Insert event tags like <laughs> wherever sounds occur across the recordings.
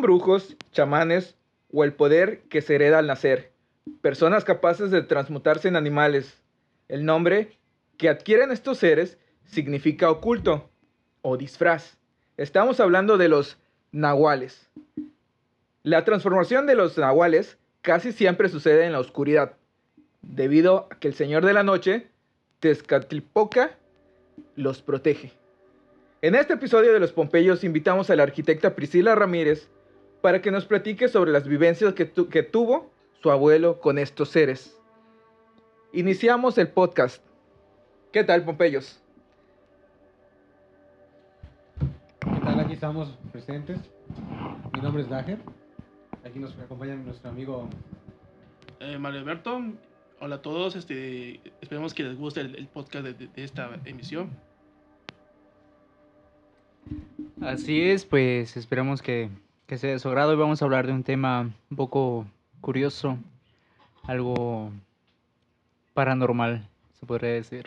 Brujos, chamanes o el poder que se hereda al nacer. Personas capaces de transmutarse en animales. El nombre que adquieren estos seres significa oculto o disfraz. Estamos hablando de los nahuales. La transformación de los nahuales casi siempre sucede en la oscuridad, debido a que el Señor de la Noche, Tezcatlipoca, los protege. En este episodio de Los Pompeyos invitamos a la arquitecta Priscila Ramírez para que nos platique sobre las vivencias que, que tuvo su abuelo con estos seres. Iniciamos el podcast. ¿Qué tal, Pompeyos? ¿Qué tal? Aquí estamos presentes. Mi nombre es Dager. Aquí nos acompaña nuestro amigo. Eh, Mario Alberto, hola a todos. Este, esperemos que les guste el, el podcast de, de- de esta emisión. Así es, pues esperamos que, que sea de su agrado y vamos a hablar de un tema un poco curioso, algo paranormal, se podría decir.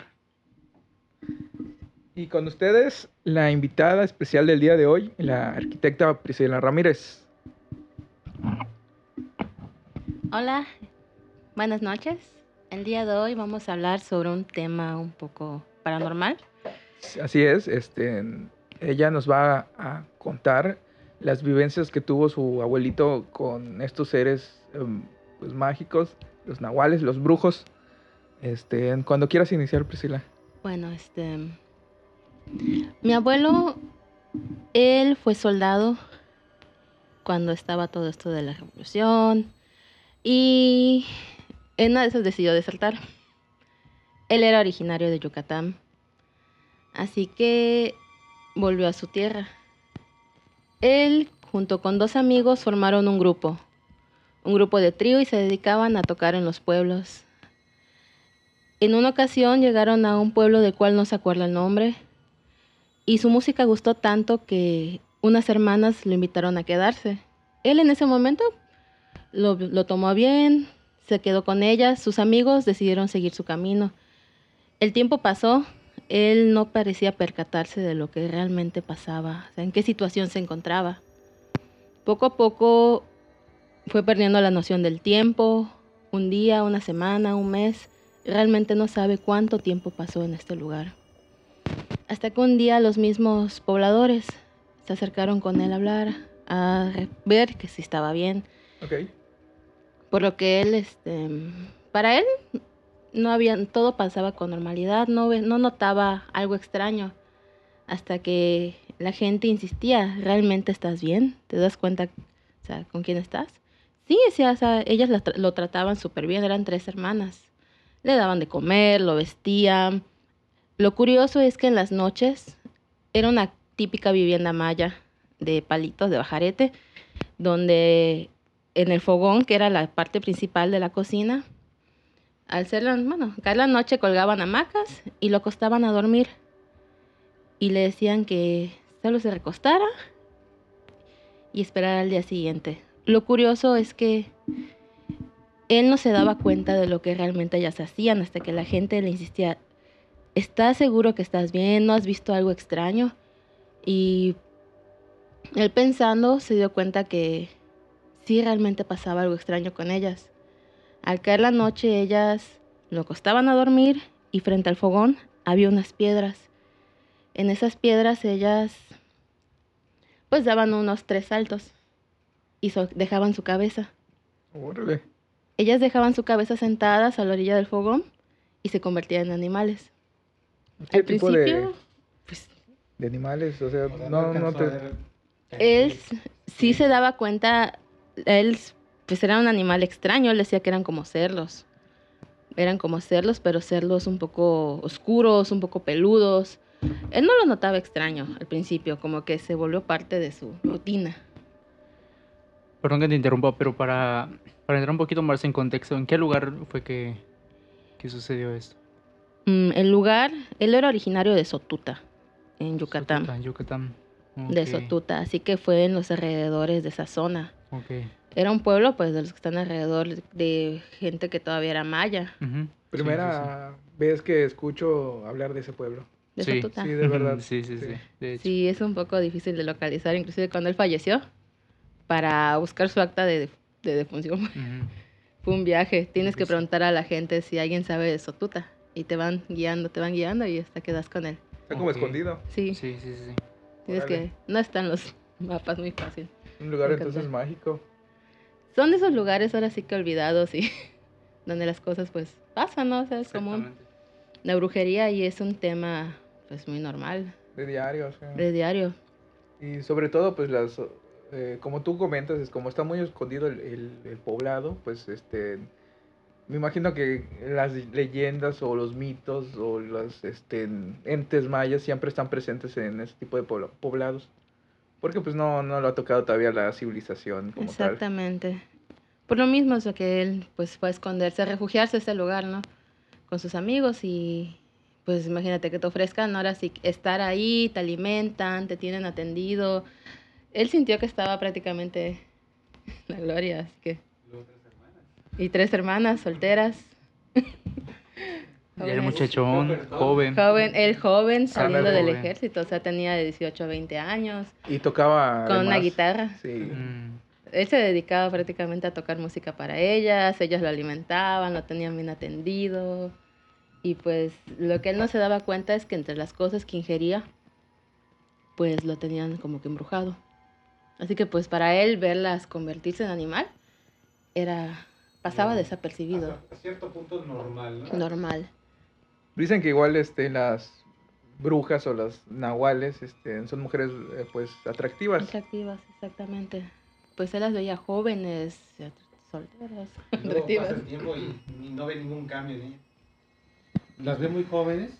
Y con ustedes, la invitada especial del día de hoy, la arquitecta Priscila Ramírez. Hola, buenas noches. El día de hoy vamos a hablar sobre un tema un poco paranormal. Así es, este, ella nos va a contar las vivencias que tuvo su abuelito con estos seres em, pues, mágicos, los nahuales, los brujos. Este, cuando quieras iniciar, Priscila. Bueno, este. Mi abuelo, él fue soldado cuando estaba todo esto de la revolución y en una de esas decidió desertar. Él era originario de Yucatán, así que volvió a su tierra. Él, junto con dos amigos, formaron un grupo, un grupo de trío y se dedicaban a tocar en los pueblos. En una ocasión llegaron a un pueblo del cual no se acuerda el nombre y su música gustó tanto que unas hermanas lo invitaron a quedarse. Él en ese momento lo, lo tomó bien, se quedó con ellas, sus amigos decidieron seguir su camino. El tiempo pasó, él no parecía percatarse de lo que realmente pasaba, o sea, en qué situación se encontraba. Poco a poco fue perdiendo la noción del tiempo, un día, una semana, un mes, realmente no sabe cuánto tiempo pasó en este lugar. Hasta que un día los mismos pobladores se acercaron con él a hablar, a ver que si estaba bien, Ok. por lo que él, este, para él, no había, todo pasaba con normalidad, no, no notaba algo extraño, hasta que la gente insistía, ¿realmente estás bien? ¿Te das cuenta, o sea, con quién estás? Sí, o sea, ellas lo trataban súper bien, eran tres hermanas. Le daban de comer, lo vestían. Lo curioso es que en las noches era una típica vivienda maya de palitos de bajarete, donde en el fogón, que era la parte principal de la cocina, al ser bueno, caer la noche colgaban hamacas y lo acostaban a dormir. Y le decían que solo se recostara y esperara al día siguiente. Lo curioso es que él no se daba cuenta de lo que realmente ellas hacían hasta que la gente le insistía, ¿estás seguro que estás bien? ¿No has visto algo extraño? Y él pensando se dio cuenta que sí realmente pasaba algo extraño con ellas. Al caer la noche ellas lo acostaban a dormir y frente al fogón había unas piedras. En esas piedras ellas pues daban unos tres saltos y so- dejaban su cabeza. Órale. Ellas dejaban su cabeza sentadas a la orilla del fogón y se convertían en animales. ¿Qué Al tipo principio, de, pues de animales? O sea, sea, no, no te... él sí se daba cuenta, él pues era un animal extraño, él decía que eran como cerdos. Eran como cerdos, pero cerdos un poco oscuros, un poco peludos. Él no lo notaba extraño al principio, como que se volvió parte de su rutina. Perdón que te interrumpa, pero para, para entrar un poquito más en contexto, ¿en qué lugar fue que, que sucedió esto? Mm, el lugar, él era originario de Sotuta, en Yucatán. Sotuta, Yucatán. De Ok, Sotuta, así que fue en los alrededores de esa zona. Ok. Era un pueblo, pues, de los que están alrededor de gente que todavía era maya, ujú, sí, sí, sí. Primera vez que escucho hablar de ese pueblo. de Sí, Sotuta. Sí, de verdad. <laughs> Sí, sí, sí. Sí. De hecho. Sí, es un poco difícil de localizar, inclusive cuando él falleció, para buscar su acta de, de defunción. Ujú. <laughs> Fue un viaje, tienes que preguntar a la gente si alguien sabe de Sotuta y te van guiando, te van guiando y hasta quedas con él. Está como Ok. escondido. Sí, Sí, sí, sí. tienes Órale. que, no están los mapas muy fácil. Un lugar entonces mágico. Son de esos lugares ahora sí que olvidados y <laughs> donde las cosas pues pasan, ¿no? O sea, es común. La brujería y es un tema pues muy normal, De diario. o sea. de diario. Y sobre todo, pues las, eh, como tú comentas, es como está muy escondido el, el- el poblado, pues este, me imagino que las leyendas o los mitos o los este, entes mayas siempre están presentes en ese tipo de pobla- poblados. Porque pues no, no lo ha tocado todavía la civilización como tal. Exactamente. Por lo mismo es lo que él pues fue a esconderse, a refugiarse a este lugar, ¿no? Con sus amigos y pues imagínate que te ofrezcan ahora sí estar ahí, te alimentan, te tienen atendido. Él sintió que estaba prácticamente la gloria, así que... Y tres hermanas solteras. <laughs> Era Jóvenes. muchachón, joven. Joven, él joven, saliendo del joven. ejército, o sea, tenía de 18 a 20 años, Y tocaba... con una además- guitarra. Sí. Mm, Él se dedicaba prácticamente a tocar música para ellas, ellas lo alimentaban, lo tenían bien atendido. Y pues lo que él no se daba cuenta es que entre las cosas que ingería, pues lo tenían como que embrujado. Así que pues para él verlas convertirse en animal era pasaba No, desapercibido, Hasta cierto punto normal, ¿no? normal. Dicen que igual este, las brujas o las nahuales este, son mujeres eh, pues atractivas. Atractivas, exactamente. Pues él las veía jóvenes, solteras, <laughs> Y Luego atractivas. pasa el tiempo y, ni- no ve ningún cambio en. Las ve muy jóvenes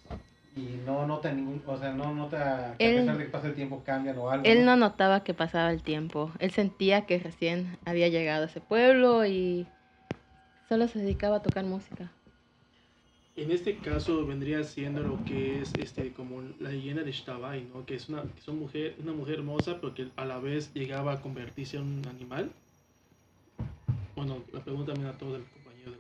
y no nota ningún, o sea, no nota que Él- a pesar de que pasa el tiempo cambian o algo. Él no notaba que pasaba el tiempo. Él sentía que recién había llegado a ese pueblo y solo se dedicaba a tocar música. En este caso vendría siendo lo que es este como la leyenda de Shtabai, ¿no? Que es una, que es una mujer, una mujer hermosa, pero que a la vez llegaba a convertirse en un animal. Bueno, la pregunta también a todos los compañeros,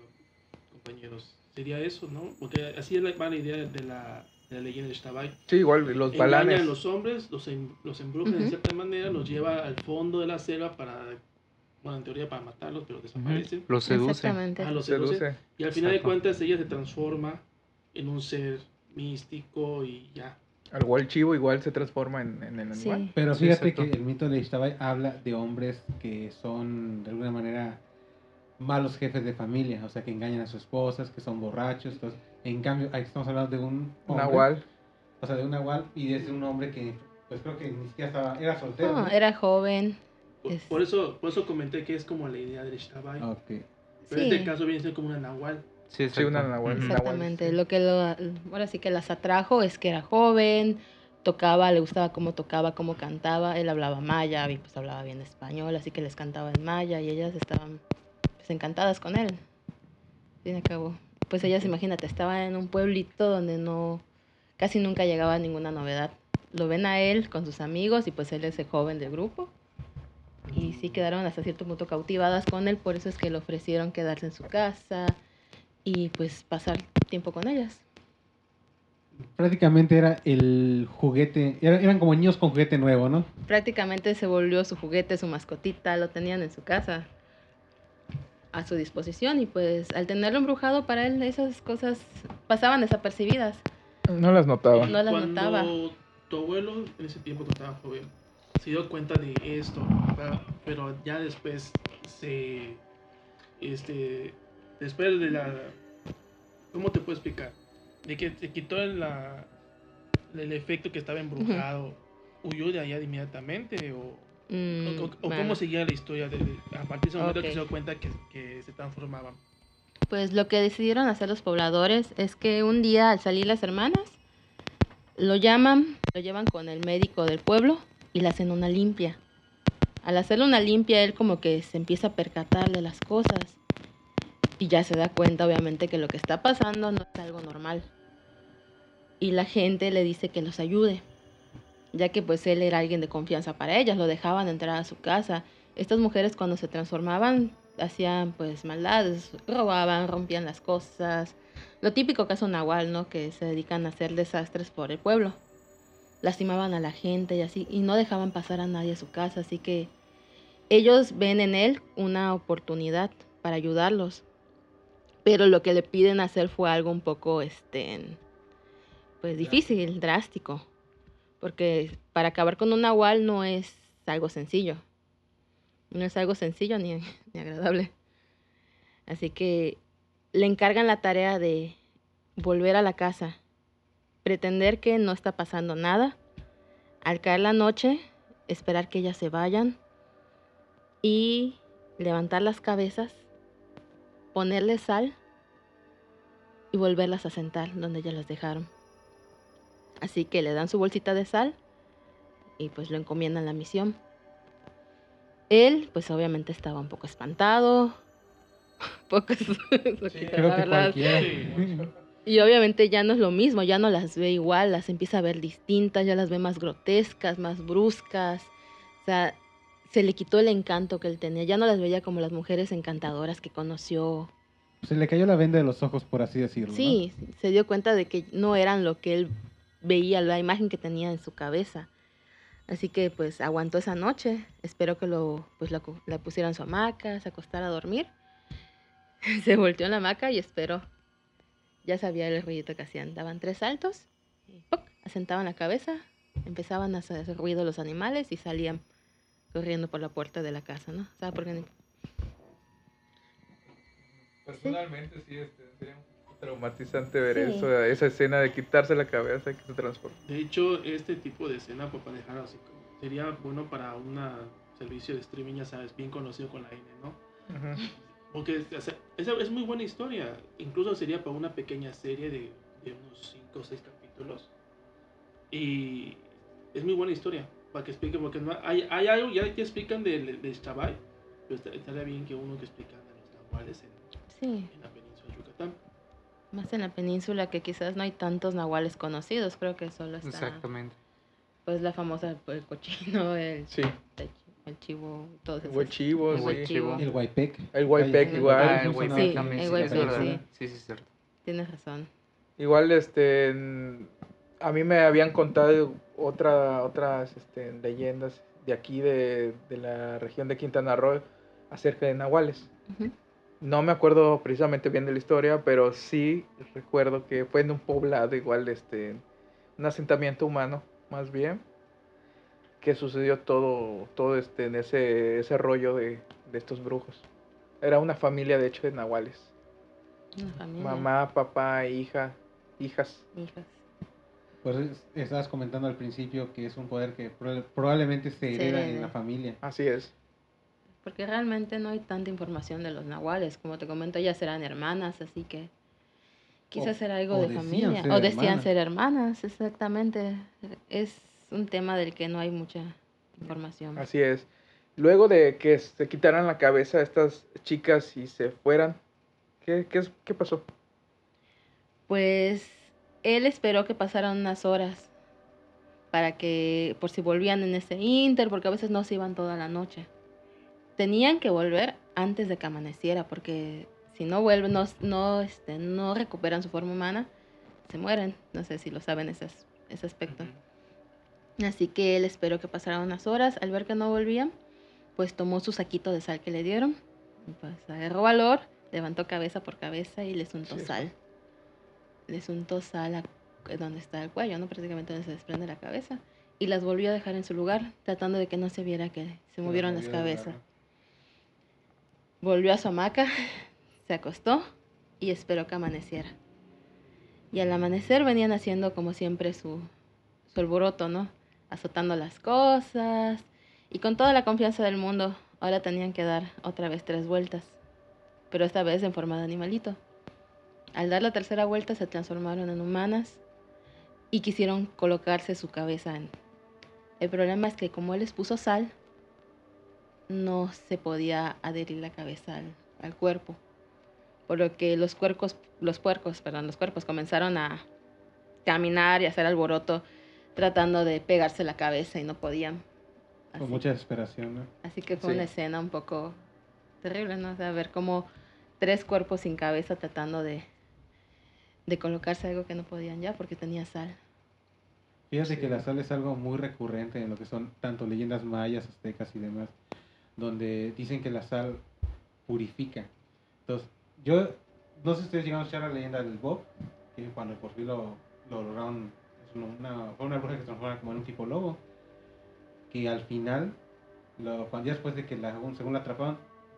compañeros. Sería eso, ¿no? Porque así es la, va la idea de la, de la leyenda de Shtabai. Sí, igual los balanes. a los hombres, los, em- los embrujan de Ujú. cierta manera, los lleva al fondo de la selva para, bueno, en teoría para matarlos, pero ujú. desaparecen. Lo seduce. Exactamente. Ah, los seduce. Seduce. Y al final de cuentas ella se transforma en un ser místico y ya. Al igual chivo igual se transforma en, en el animal. Sí. Pero fíjate exacto. que el mito de Ishtabai habla de hombres que son de alguna manera malos jefes de familia, o sea, que engañan a sus esposas, que son borrachos. Entonces, en cambio, aquí estamos hablando de un hombre, Nahual. o sea, de un nahual y es de un hombre que, pues creo que ni siquiera estaba, era soltero. No, ¿no? era joven. Por, Es- por eso, por eso comenté que es como la idea del Shtabai. Ok. Pero en este caso viene a ser como una nahual. Sí, Sí, una nahual. Exactamente. Lo que lo, ahora sí que las atrajo es que era joven, tocaba, le gustaba cómo tocaba, cómo cantaba. Él hablaba maya y pues hablaba bien español, así que les cantaba en maya y ellas estaban pues encantadas con él. Fin y cabo. Pues ellas, imagínate, estaban en un pueblito donde no, casi nunca llegaba ninguna novedad. Lo ven a él con sus amigos y pues él es el joven del grupo. Y sí quedaron hasta cierto punto cautivadas con él, por eso es que le ofrecieron quedarse en su casa y pues pasar tiempo con ellas. Prácticamente era el juguete, era- eran como niños con juguete nuevo, ¿no? Prácticamente se volvió su juguete, su mascotita, lo tenían en su casa a su disposición y pues al tenerlo embrujado para él esas cosas pasaban desapercibidas. No las notaba. No las Cuando notaba. tu abuelo en ese tiempo cuando estaba joven, se dio cuenta de esto, ¿verdad? pero ya después se, este, después de la, ¿cómo te puedo explicar? De que se quitó la, el efecto que estaba embrujado, huyó de allá inmediatamente o, Mm, o- bueno. cómo seguía la historia de, a partir de ese momento que se dio cuenta que, que se transformaban. Pues lo que decidieron hacer los pobladores es que un día al salir las hermanas, lo llaman, lo llevan con el médico del pueblo y le hacen una limpia. Al hacerle una limpia, él como que se empieza a percatar de las cosas y ya se da cuenta obviamente que lo que está pasando no es algo normal. Y la gente le dice que los ayude, ya que pues él era alguien de confianza para ellas, lo dejaban entrar a su casa. Estas mujeres cuando se transformaban hacían pues maldades, robaban, rompían las cosas. Lo típico un nahual, ¿no? Que se dedican a hacer desastres por el pueblo. Lastimaban a la gente y así, y no dejaban pasar a nadie a su casa, así que ellos ven en él una oportunidad para ayudarlos. Pero lo que le piden hacer fue algo un poco, este, pues difícil, drástico. Porque para acabar con un nahual no es algo sencillo. No es algo sencillo ni, <laughs> ni agradable. Así que le encargan la tarea de volver a la casa, pretender que no está pasando nada, al caer la noche, esperar que ellas se vayan y levantar las cabezas, ponerle sal y volverlas a sentar donde ellas las dejaron. Así que le dan su bolsita de sal y pues lo encomiendan la misión. Él, pues obviamente estaba un poco espantado. <laughs> Pocos. lo Sí, que Creo la que verdad. cualquiera. Y obviamente ya no es lo mismo, ya no las ve igual, las empieza a ver distintas, ya las ve más grotescas, más bruscas. O sea, se le quitó el encanto que él tenía, ya no las veía como las mujeres encantadoras que conoció. Se le cayó la venda de los ojos, por así decirlo. ¿no? Sí, se dio cuenta de que no eran lo que él veía, la imagen que tenía en su cabeza. Así que pues aguantó esa noche, espero que lo, pues, la, la pusiera en su hamaca, se acostara a dormir. <laughs> se volteó en la hamaca y esperó. Ya sabía el ruidito que hacían. Daban tres saltos, y ¡puc! asentaban la cabeza, empezaban a hacer ruido los animales y salían corriendo por la puerta de la casa, ¿no? ¿Sabes por qué? ni- Personalmente sí, este, sería un traumatizante ver Sí. eso, esa escena de quitarse la cabeza y que se transforma. De hecho, este tipo de escena, pues para dejar así, como- sería bueno para un servicio de streaming, ya sabes, bien conocido con la N, ¿no? Ujú. Porque o sea, es muy buena historia. Incluso sería para una pequeña serie de, de unos 5 o 6 capítulos. Y es muy buena historia. Para que explique, porque no, hay, hay algo ya que explican de, de Xtabay, pero estaría bien que uno que explican de los nahuales en, Sí, en la península de Yucatán. más en la península que quizás no hay tantos nahuales conocidos, creo que solo está Exactamente. pues la famosa el cochino, el, Sí, el chivo, todos esos. huechivo, El sí. huechivo. El Guaypec. El Guaypec igual. Ah, el Sí, también, el sí, sí. Sí, sí, es cierto. Tienes razón. Igual, este, a mí me habían contado otra, otras este, leyendas de aquí, de, de la región de Quintana Roo, acerca de nahuales. No me acuerdo precisamente bien de la historia, pero sí recuerdo que fue en un poblado, igual, este, un asentamiento humano, más bien, que sucedió todo, todo este, en ese, ese rollo de, de estos brujos. Era una familia, de hecho, de nahuales. Una familia. Mamá, papá, hija, hijas. Hijas. Pues es- estabas comentando al principio que es un poder que proba- probablemente se hereda en la familia. Así es. Porque realmente no hay tanta información de los nahuales. Como te comento, ellas eran hermanas, así que quizás O- era algo de familia. O decían hermanas. ser hermanas, exactamente. Es un tema del que no hay mucha información. Así es. Luego de que se quitaran la cabeza a estas chicas y se fueran, ¿qué, qué, qué pasó? Pues él esperó que pasaran unas horas para que, por si volvían en ese inter, porque a veces no se iban toda la noche. Tenían que volver antes de que amaneciera, porque si no vuelven, no, no, este, no recuperan su forma humana, se mueren. No sé si lo saben ese, as- ese aspecto. Así que él esperó que pasaran unas horas. Al ver que no volvían, pues tomó su saquito de sal que le dieron. Pues agarró valor, levantó cabeza por cabeza y les untó Sí. sal. Les untó sal a- donde está el cuello, ¿no? Prácticamente donde se desprende la cabeza. y las volvió a dejar en su lugar, tratando de que no se viera que se movieron las cabezas. Volvió a su hamaca, <laughs> se acostó y esperó que amaneciera. Y al amanecer venían haciendo como siempre su, su alboroto, ¿no? Azotando las cosas y con toda la confianza del mundo, ahora tenían que dar otra vez tres vueltas, pero esta vez en forma de animalito. Al dar la tercera vuelta se transformaron en humanas y quisieron colocarse su cabeza en... El problema es que como él les puso sal, no se podía adherir la cabeza al, cuerpo. Por lo que los cuerpos, los puercos, perdón, los cuerpos comenzaron a caminar y hacer alboroto tratando de pegarse la cabeza y no podían. Con Así, mucha desesperación, ¿no? así que fue Sí. una escena un poco terrible, ¿no? O sea, ver como tres cuerpos sin cabeza tratando de, de colocarse algo que no podían ya porque tenía sal. Fíjate que la sal es algo muy recurrente en lo que son tanto leyendas mayas, aztecas y demás, donde dicen que la sal purifica. Entonces, yo no sé si ustedes llegaron a escuchar la leyenda del Bob, que cuando por fin lo, lo lograron, una, una- fue una bruja que se transforma como en un tipo lobo, que al final, lo, cuando ya después de que la, según la atraparon,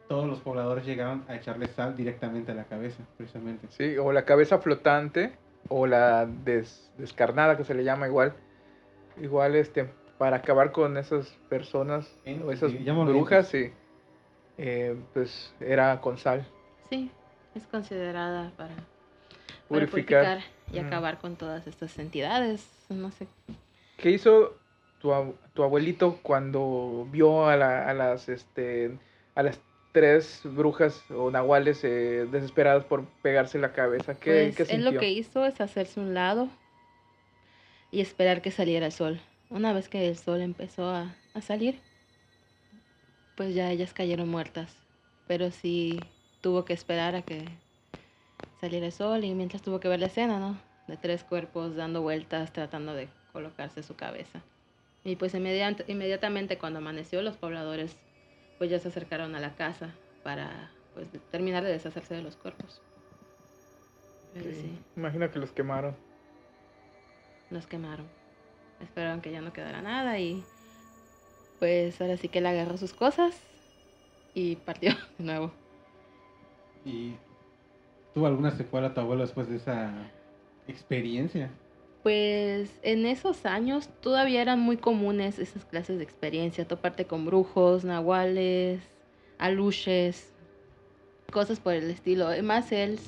todos los pobladores llegaron a echarle sal directamente a la cabeza, precisamente. Sí, o la cabeza flotante, o la des- descarnada, que se le llama igual. Igual, este, para acabar con esas personas, o esas sí, brujas, sí. eh, pues era con sal. Sí, es considerada para, para Purificar. y Mm. acabar con todas estas entidades. No sé. ¿Qué hizo tu, tu abuelito cuando vio a, la- a las este a las tres brujas o nahuales eh, desesperadas por pegarse la cabeza? ¿Qué, Pues qué él lo que hizo es hacerse un lado y esperar que saliera el sol. Una vez que el sol empezó a, a salir, pues ya ellas cayeron muertas. Pero sí tuvo que esperar a que saliera el sol y mientras tuvo que ver la escena, ¿no? De tres cuerpos dando vueltas tratando de colocarse su cabeza. Y pues inmediat- inmediatamente cuando amaneció los pobladores pues ya se acercaron a la casa para pues terminar de deshacerse de los cuerpos. Pero Sí, sí, Imagino que los quemaron. los quemaron. Esperaron que ya no quedara nada y pues ahora sí que él agarró sus cosas y partió <laughs> de nuevo. ¿Y tuvo alguna secuela tu abuelo después de esa experiencia? Pues en esos años todavía eran muy comunes esas clases de experiencia, toparte con brujos, nahuales, aluches, cosas por el estilo. Más él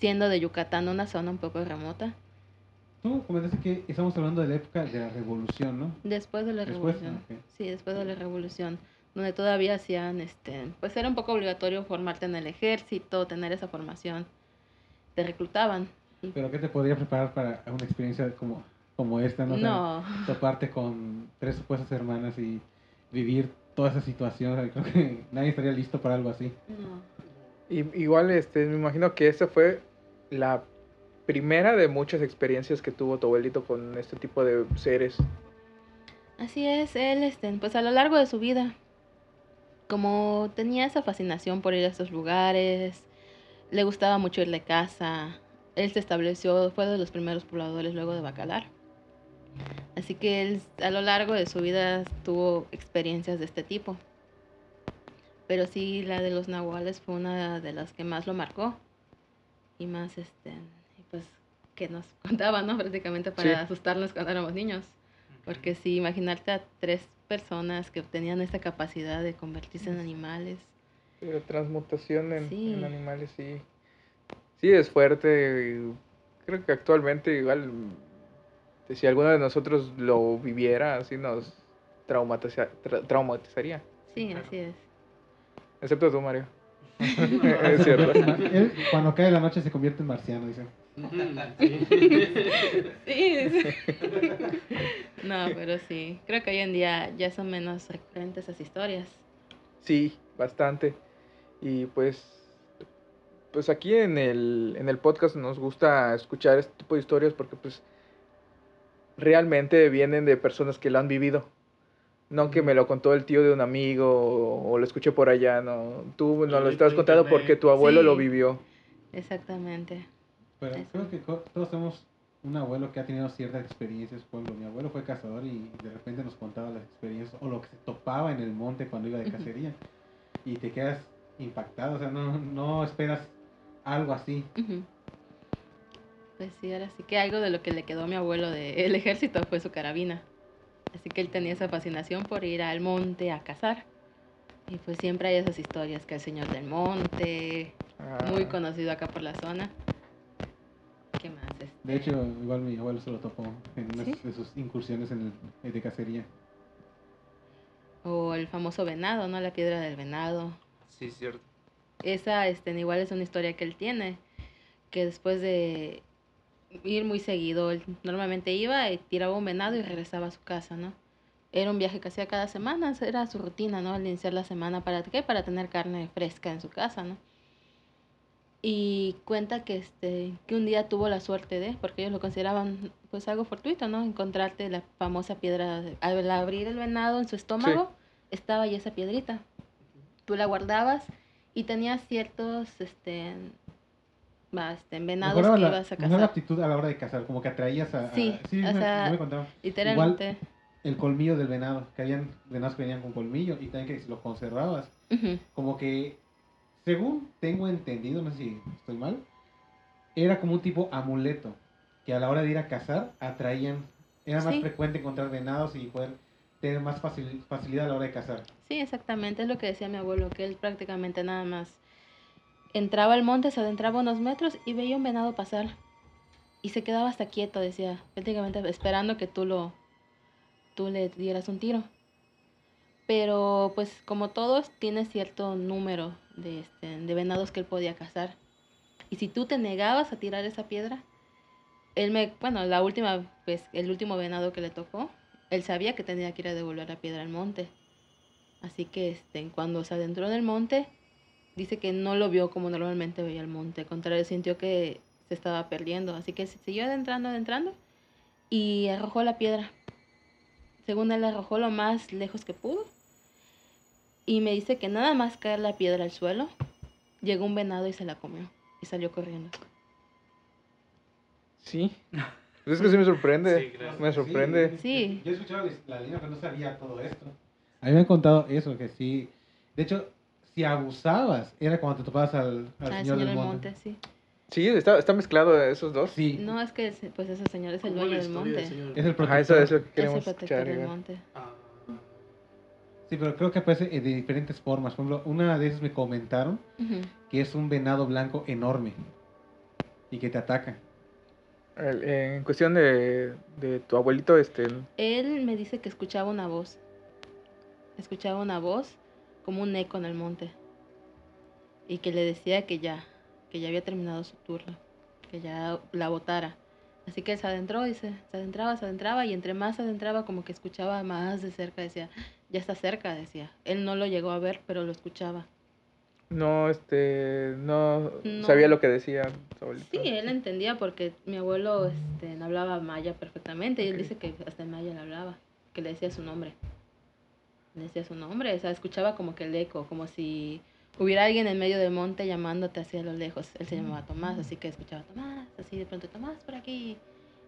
siendo de Yucatán, una zona un poco remota, Tú comentaste que estamos hablando de la época de la revolución, ¿no? después de la Después, revolución. ok. Sí, después de la revolución, donde todavía hacían, este, pues era un poco obligatorio formarte en el ejército, tener esa formación. Te reclutaban. Pero ¿qué te podría preparar para una experiencia como, como esta, no? O sea, No, toparte con tres supuestas hermanas y vivir toda esa situación. o sea, Creo que <laughs> nadie estaría listo para algo así. no. Y, igual, este, me imagino que esta fue la primera de muchas experiencias que tuvo tu abuelito con este tipo de seres. Así es, él, este, pues a lo largo de su vida, como tenía esa fascinación por ir a estos lugares, le gustaba mucho ir de casa, él se estableció, fue de los primeros pobladores luego de Bacalar. Así que él a lo largo de su vida tuvo experiencias de este tipo. Pero sí, la de los nahuales fue una de las que más lo marcó. Y más, este, pues, que nos <laughs> contaba, ¿no? Prácticamente para Sí. asustarnos cuando éramos niños. Porque sí, imaginarte a tres personas que tenían esta capacidad de convertirse en animales. La transmutación en, Sí. en animales, sí. Sí, es fuerte. Creo que actualmente igual, mm, si alguno de nosotros lo viviera, así nos traumatiza- tra- traumatizaría. Sí, así es. Excepto tú, Mario. <laughs> es cierto. Él, cuando cae la noche se convierte en marciano, dice. <laughs> Sí, sí. No, pero sí. Creo que hoy en día ya son menos recurrentes esas historias. Sí, bastante. Y pues, pues aquí en el, en el podcast nos gusta escuchar este tipo de historias porque pues realmente vienen de personas que lo han vivido. No que me lo contó el tío de un amigo o, o lo escuché por allá, no. Tú nos lo estás contando porque tu abuelo lo vivió. Exactamente. Pero Eso. creo que todos tenemos un abuelo que ha tenido ciertas experiencias. Por ejemplo, mi abuelo fue cazador y de repente nos contaba las experiencias o lo que se topaba en el monte cuando iba de cacería. Y te quedas impactado, o sea, no, no esperas algo así. Pues sí, ahora sí que algo de lo que le quedó a mi abuelo del <laughs> ejército fue su carabina. Así que él tenía esa fascinación por ir al monte a cazar. Y pues siempre hay esas historias que el señor del monte, muy Ah, conocido acá por la zona. ¿Qué más? Este, De hecho, igual mi abuelo se lo topó en una ¿Sí? de sus incursiones en el, de cacería. O el famoso venado, ¿no? La piedra del venado. Sí, cierto. Esa, este, igual es una historia que él tiene, que después de ir muy seguido, él normalmente iba y tiraba un venado y regresaba a su casa, ¿no? Era un viaje que hacía cada semana, era su rutina, ¿no? Al iniciar la semana, ¿para qué? Para tener carne fresca en su casa, ¿no? Y cuenta que, este, que un día tuvo la suerte de, porque ellos lo consideraban pues algo fortuito, ¿no? Encontrarte la famosa piedra, al abrir el venado en su estómago, estaba ahí esa piedrita. Tú la guardabas y tenías ciertos, este, este, venados que la, ibas a cazar. aptitud a la hora de cazar, como que atraías a... a- Sí, o me- sea. Literalmente. el colmillo del venado, que habían venados que venían con colmillo y también que si lo conservabas, como que, según tengo entendido, no sé si estoy mal, era como un tipo amuleto, que a la hora de ir a cazar atraían, era más Sí. frecuente encontrar venados y poder tener más facil- facilidad a la hora de cazar. Sí, exactamente, es lo que decía mi abuelo, que él prácticamente nada más entraba al monte, se adentraba unos metros y veía un venado pasar. Y se quedaba hasta quieto, decía, prácticamente esperando que tú lo tú le dieras un tiro. Pero pues como todos, tiene cierto número de, este, de venados que él podía cazar. Y si tú te negabas a tirar esa piedra, él me, bueno, la última, pues el último venado que le tocó, él sabía que tenía que ir a devolver la piedra al monte. Así que este, cuando se adentró en el monte, dice que no lo vio como normalmente veía el monte. Al contrario, sintió que se estaba perdiendo. Así que se siguió adentrando, adentrando y arrojó la piedra. Según él, arrojó lo más lejos que pudo. Y me dice que nada más caer la piedra al suelo, llegó un venado y se la comió. Y salió corriendo. Sí. <laughs> Pues es que sí me sorprende. Sí, claro. Me sorprende. Sí. Yo he escuchado la, línea, pero no sabía todo esto. A mí me han contado eso, que sí. De hecho, si abusabas, era cuando te topabas al, al Al señor, señor del monte. monte, sí. Sí, está, está mezclado esos dos. Sí, No, es que ese- pues ese señor es el ¿Cómo dueño del monte. es el protector. Ajá, eso es lo que Es el queremos protector escuchar. del monte. Ah, Sí, pero creo que aparece de diferentes formas. Por ejemplo, una de esas me comentaron que es un venado blanco enorme y que te ataca. El- En cuestión de, de tu abuelito, este, Él me dice que escuchaba una voz. Escuchaba una voz como un eco en el monte. Y que le decía que ya, que ya había terminado su turno, que ya la botara. Así que él se adentró y se, se adentraba, se adentraba y entre más se adentraba como que escuchaba más de cerca, decía, ya está cerca, decía. Él no lo llegó a ver, pero lo escuchaba. No, este, no, No. sabía lo que decía. Sí, él entendía porque mi abuelo este, hablaba maya perfectamente y él dice que hasta en maya le hablaba, que le decía su nombre. Le decía su nombre, o sea, escuchaba como que el eco, como si hubiera alguien en medio del monte llamándote hacia lo lejos. Él se llamaba Tomás, así que escuchaba Tomás, así de pronto Tomás por aquí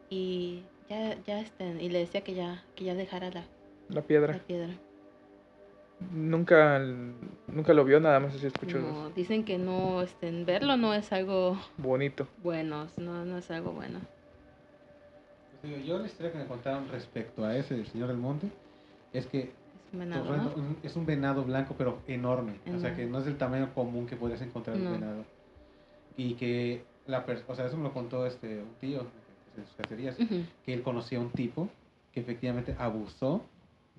y ya, ya estén, y le decía que ya, que ya dejara la, La la piedra. Nunca, nunca lo vio, nada más así escuchó No, dicen que no, este, verlo no es algo bonito. bueno, no, no es algo bueno. Pues yo la historia que me contaron respecto a ese del señor del monte es que Es un venado, es un venado blanco, pero enorme. O sea, que no es del tamaño común que podrías encontrar un venado. Y que la persona, o sea, eso me lo contó este un tío de sus cacerías, Ujú. que él conocía a un tipo que efectivamente abusó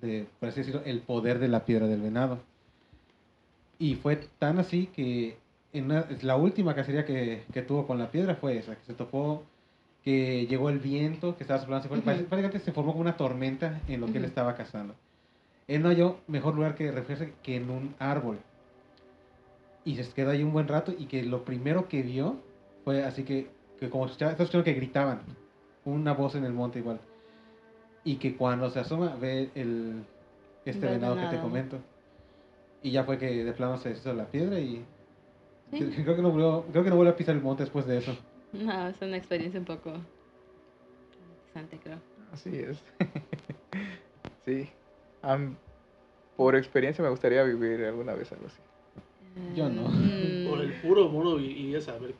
de, por así decirlo, el poder de la piedra del venado. Y fue tan así que en una- la última cacería que, que tuvo con la piedra fue esa, que se topó, que llegó el viento, que estaba soplando, se fue- Ujú. prácticamente se formó como una tormenta en lo que él Ujú. estaba cazando. Él no halló mejor lugar que refugiarse que en un árbol. Y se quedó ahí un buen rato y que lo primero que vio fue así que, que como escuchaba, escuchando que gritaban, una voz en el monte igual. Y que cuando se asoma ve el, este Ve venado que te comento. Y ya fue que de plano se deshizo la piedra y Sí. <laughs> creo, que no volvió, creo que no volvió a pisar el monte después de eso. No, es una experiencia un poco interesante, creo. Así es. <laughs> sí. Am- por experiencia me gustaría vivir alguna vez algo así. Yo no. Mm, Por el puro mono y, y a saber.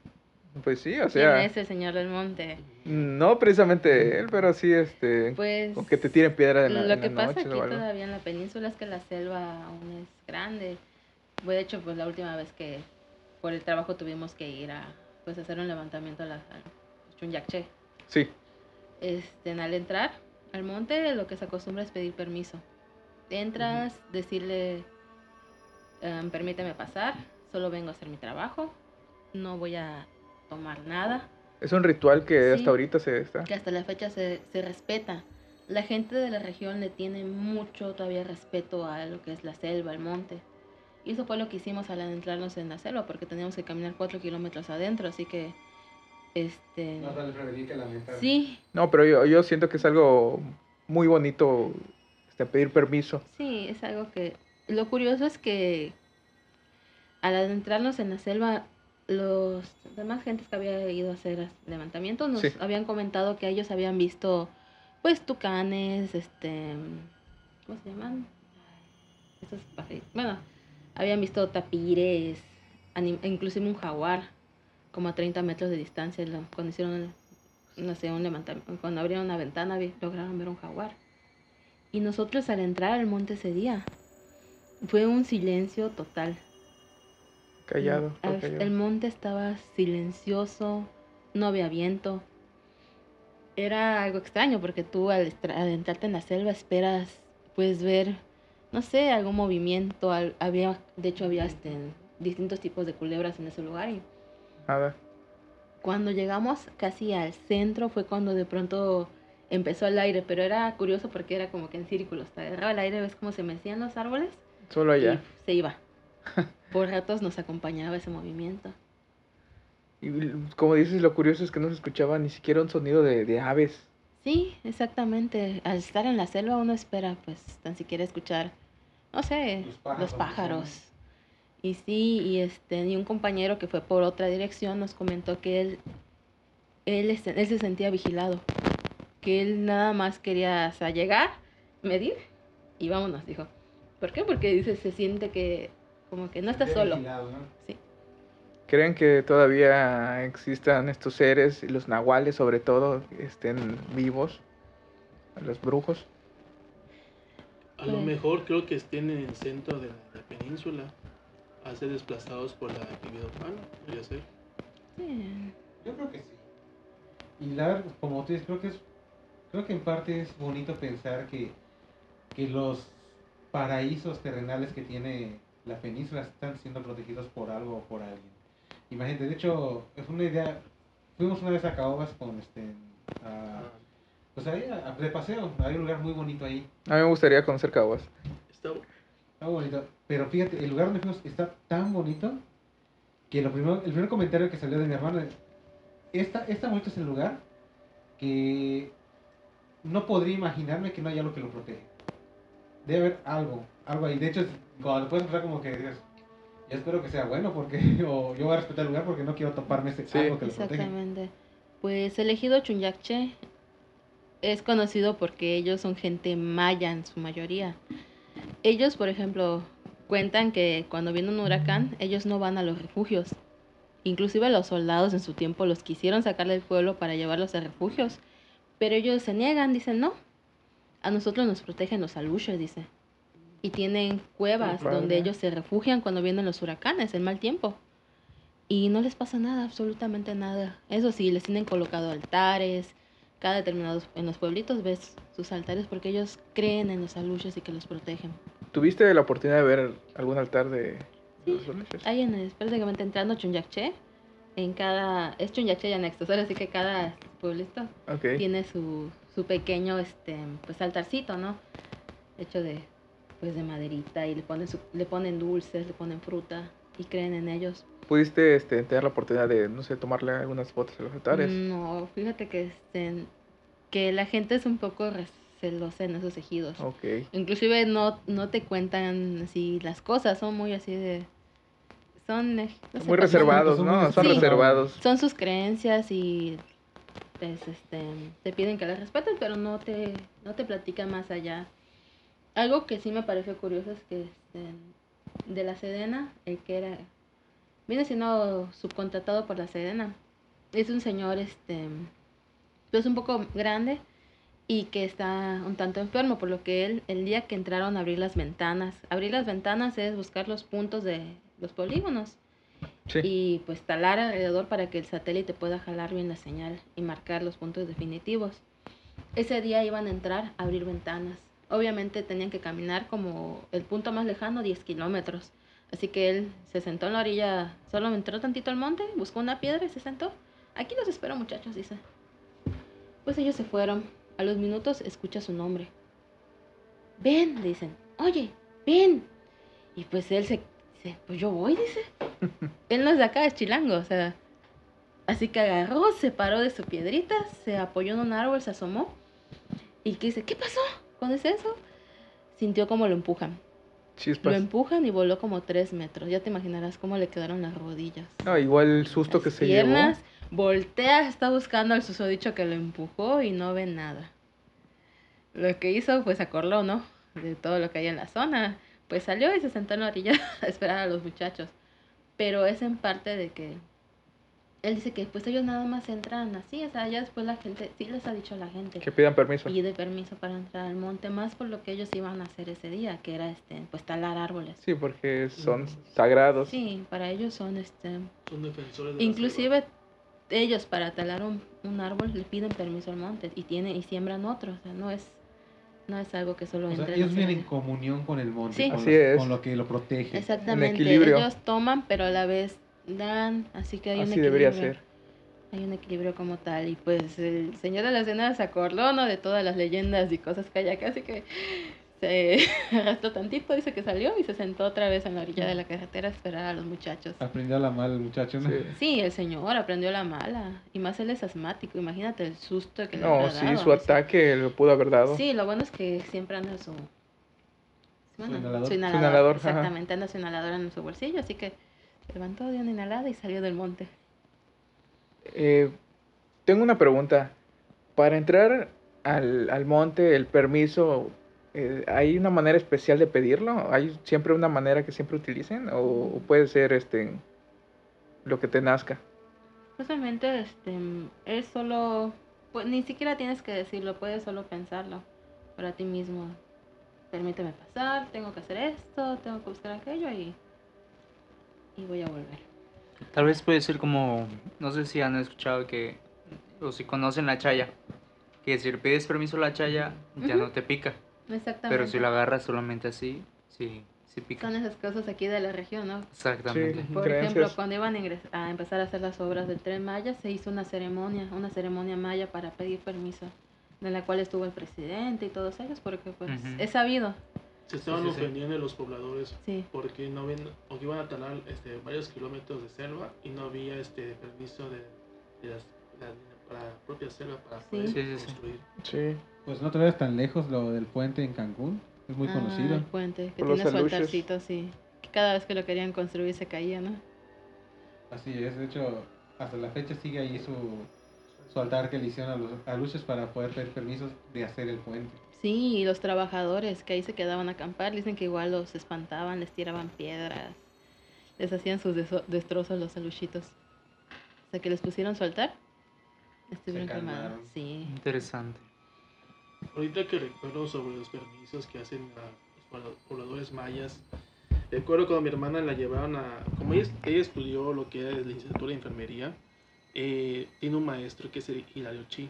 Pues sí, o ¿Quién sea, es el señor del monte? no precisamente él, pero sí este Pues con que te tiren piedra en la, lo en que la pasa noche aquí o todavía en la península es que la selva aún es grande. Pues, de hecho, pues la última vez que por el trabajo tuvimos que ir a pues hacer un levantamiento a la a Chunyakche. Sí, Este, al entrar al monte lo que se acostumbra es pedir permiso. Entras, decirle, em, permíteme pasar, solo vengo a hacer mi trabajo, no voy a tomar nada, es un ritual que Sí. hasta ahorita se está. que hasta la fecha se, se respeta. La gente de la región le tiene mucho todavía respeto a lo que es la selva, el monte. Y eso fue lo que hicimos al adentrarnos en la selva, porque teníamos que caminar cuatro kilómetros adentro, así que, este, vale prevenir que lamentar. sí, No, pero yo, yo siento que es algo muy bonito este, pedir permiso. Sí, es algo que... Lo curioso es que al adentrarnos en la selva, los demás gentes que había ido a hacer levantamientos nos Sí. habían comentado que ellos habían visto, pues, tucanes, este... ¿Cómo se llaman? Estos pajaritos. Bueno, habían visto tapires, inclusive un jaguar, como a 30 metros de distancia, cuando hicieron, no sé, un levantamiento, cuando abrieron una ventana, lograron ver un jaguar. Y nosotros al entrar al monte ese día, fue un silencio total. Callado, todo Al- callado. El monte estaba silencioso, no había viento. Era algo extraño porque tú al adentrarte en la selva esperas, puedes ver, no sé, algún movimiento. al- había, de hecho, había este, distintos tipos de culebras en ese lugar. Y Nada. cuando llegamos casi al centro fue cuando de pronto empezó el aire, pero era curioso porque era como que en círculos. Te agarraba el aire, ves cómo se mecían los árboles Solo allá. y se iba. <laughs> Por ratos nos acompañaba ese movimiento. Y como dices, lo curioso es que no se escuchaba ni siquiera un sonido de, de aves. Sí, exactamente. Al estar en la selva uno espera pues tan siquiera escuchar, no sé, Los pájaros, los que pájaros. Y sí, y este, y un compañero que fue por otra dirección nos comentó que él, él, él se sentía vigilado, que él nada más quería o sea, llegar, medir y vámonos, dijo. ¿Por qué? Porque dice, se siente que como que no está Bien solo. vigilado, ¿no? Sí. ¿Creen que todavía existan estos seres, y los nahuales sobre todo, estén vivos? Los brujos. A lo Pues- mejor creo que estén en el centro de la, de la península, a ser desplazados por la actividad humana, podría ser. Sí. Yo creo que sí. Y la como tú dices, creo que es, creo que en parte es bonito pensar que, que los paraísos terrenales que tiene la península están siendo protegidos por algo o por alguien. Imagínate, de hecho, es una idea. Fuimos una vez a Caobas con este. a- pues ahí, a- de paseo. Hay un lugar muy bonito ahí. A mí me gustaría conocer Caguas. Está, Está muy bonito. Pero fíjate, el lugar donde fuimos está tan bonito que lo primero, el primer comentario que salió de mi hermano es, esta, esta bonito es el lugar que no podría imaginarme que no haya algo que lo protege. Debe haber algo, algo ahí. De hecho, es- cuando lo puedes pensar como que dices, yo espero que sea bueno porque <laughs> o yo voy a respetar el lugar porque no quiero toparme ese Sí. algo que lo protege. Exactamente. Pues el ejido Chunyakche es conocido porque ellos son gente maya en su mayoría. Ellos, por ejemplo, cuentan que cuando viene un huracán, ellos no van a los refugios. Inclusive los soldados en su tiempo los quisieron sacar del pueblo para llevarlos a refugios, pero ellos se niegan, dicen no. A nosotros nos protegen los aluches, dice. Y tienen cuevas donde ellos se refugian cuando vienen los huracanes, el mal tiempo. Y no les pasa nada, absolutamente nada. Eso sí, les tienen colocado altares. Cada determinado en los pueblitos ves sus altares porque ellos creen en los aluches y que los protegen. ¿Tuviste la oportunidad de ver algún altar de Sí. los Ulises? Ahí en el, prácticamente entrando Chunyakche, en cada, es Chunyakche y anexos, ahora sí que cada pueblito Ok. tiene su, su pequeño este pues altarcito, ¿no? Hecho de pues de maderita y le ponen su- le ponen dulces, le ponen fruta y creen en ellos. ¿Pudiste este, tener la oportunidad de, no sé, tomarle algunas fotos a los altares? No, fíjate que este que la gente es un poco recelosa en esos ejidos. Ok. Inclusive no, no te cuentan así las cosas, son muy así de... Son, no sé Muy reservados, ¿no? Son Sí. reservados. Son sus creencias y pues este, te piden que las respetes, pero no te, no te platican más allá. Algo que sí me pareció curioso es que este, de la Sedena, el que era, viene siendo subcontratado por la Sedena, es un señor, este, pues un poco grande y que está un tanto enfermo, por lo que él, el día que entraron a abrir las ventanas, abrir las ventanas es buscar los puntos de los polígonos Sí. y pues talar alrededor para que el satélite pueda jalar bien la señal y marcar los puntos definitivos. Ese día iban a entrar a abrir ventanas. Obviamente tenían que caminar como el punto más lejano, 10 kilómetros. Así que él se sentó en la orilla, solo entró tantito al monte, buscó una piedra y se sentó. Aquí los espero muchachos, dice. Pues ellos se fueron. A los minutos escucha su nombre. Ven, dicen. Oye, ven. Y pues él se, se- pues yo voy, dice. él no es de acá, es chilango, o sea. Así que agarró, se paró de su piedrita, se apoyó en un árbol, se asomó. Y que dice, ¿qué pasó? Cuando dice eso, sintió como lo empujan. Lo Chispas. empujan y voló como tres metros. Ya te imaginarás cómo le quedaron las rodillas. No, igual el susto que se llevó. piernas, voltea, está buscando al susodicho que lo empujó y no ve nada. Lo que hizo, pues acordó, ¿no? De todo lo que hay en la zona. Pues salió y se sentó en la orilla <laughs> a esperar a los muchachos. Pero es en parte de que él dice que pues ellos nada más entran así, o sea, ya después la gente, sí les ha dicho a la gente, Que pidan permiso. pide permiso para entrar al monte, más por lo que ellos iban a hacer ese día, que era este, pues talar árboles. Sí, porque son sagrados. Sí, para ellos son este Son defensores de la Inclusive ellos para talar un, un árbol le piden permiso al monte y tiene y siembran otro, o sea, no es no es algo que solo O sea, entre ellos los vienen en comunión con el monte, Sí. con, Así los- es. con lo que lo protege. Exactamente, equilibrio. ellos toman, pero a la vez dan, así que hay un Así equilibrio. debería ser. Hay un equilibrio como tal y pues el señor de la escena se acordó, ¿no? De todas las leyendas y cosas que hay acá, así que se <laughs> arrastró tantito, dice que salió y se sentó otra vez en la orilla de la carretera a esperar a los muchachos. Aprendió la mal el muchacho, ¿no? Sí. Sí, el señor aprendió la mala. Y más él es asmático. Imagínate el susto que le No, sí, dado. su ataque lo pudo haber dado. Sí, lo bueno es que siempre anda su... bueno, inhalador. Su Su inhalador. ajá. exactamente, anda su inhalador en su bolsillo. Así que se levantó, dio una inhalada y salió del monte. Eh, tengo una pregunta. Para entrar al, al monte, el permiso, eh, ¿hay una manera especial de pedirlo? ¿Hay siempre una manera que siempre utilicen? ¿O, o puede ser este lo que te nazca? Justamente este, es solo... Pues, ni siquiera tienes que decirlo, puedes solo pensarlo para ti mismo. Permíteme pasar, tengo que hacer esto, tengo que buscar aquello y... Y voy a volver. Tal vez puede ser como, no sé si han escuchado que, o si conocen la chaya, que si le pides permiso a la chaya, ya no te pica, Exactamente. pero si la agarras solamente así, sí, sí pica. Son esas cosas aquí de la región, ¿no? Exactamente. Sí. Por Creencias. ejemplo, cuando iban a, a empezar a hacer las obras del tren Maya, se hizo una ceremonia, una ceremonia maya para pedir permiso, en la cual estuvo el presidente y todos ellos, porque pues es sabido, Se estaban Sí, sí, ofendiendo los pobladores sí. porque no ven, o que iban a talar este, varios kilómetros de selva y no había este permiso de, de las, la- para la propia selva para Sí. poder Sí, sí, sí. construir. Sí. Pues no te vayas tan lejos lo del puente en Cancún. Es muy Ah, conocido. el puente, que Por los tiene su aluches. altarcito, sí. Que cada vez que lo querían construir se caía, ¿no? Así es, de hecho, hasta la fecha sigue ahí su, su altar que le hicieron a los aluches para poder pedir permisos de hacer el puente. Sí, y los trabajadores que ahí se quedaban a acampar, dicen que igual los espantaban, les tiraban piedras, les hacían sus destrozos los aluchitos. O sea que les pusieron su altar, estuvieron calmados. Sí. Interesante. Ahorita que recuerdo sobre los permisos que hacen a los pobla- pobladores mayas, recuerdo cuando mi hermana la llevaron a, como ella, ella estudió lo que era la licenciatura de enfermería, eh, tiene un maestro que es el Hilario Chi,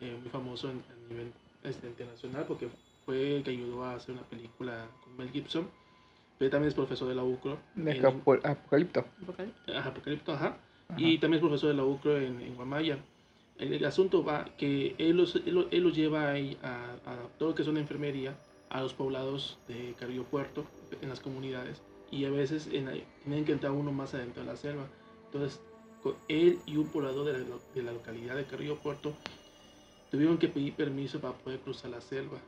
eh, muy famoso en- a nivel este, internacional porque fue el que ayudó a hacer una película con Mel Gibson, pero también es profesor de la UCRO. De en- Apocalipto. Apocalipsis. Ajá, Apocalipto, ajá. Ajá. Y también es profesor de la UCRO en, en Guamaya. El, el asunto va que él los, él, él los lleva ahí a, a todo lo que son enfermería a los poblados de Carrillo Puerto, en las comunidades. Y a veces en, ahí tienen que entrar uno más adentro de la selva. Entonces, con él y un poblador de la, de la localidad de Carrillo Puerto tuvieron que pedir permiso para poder cruzar la selva.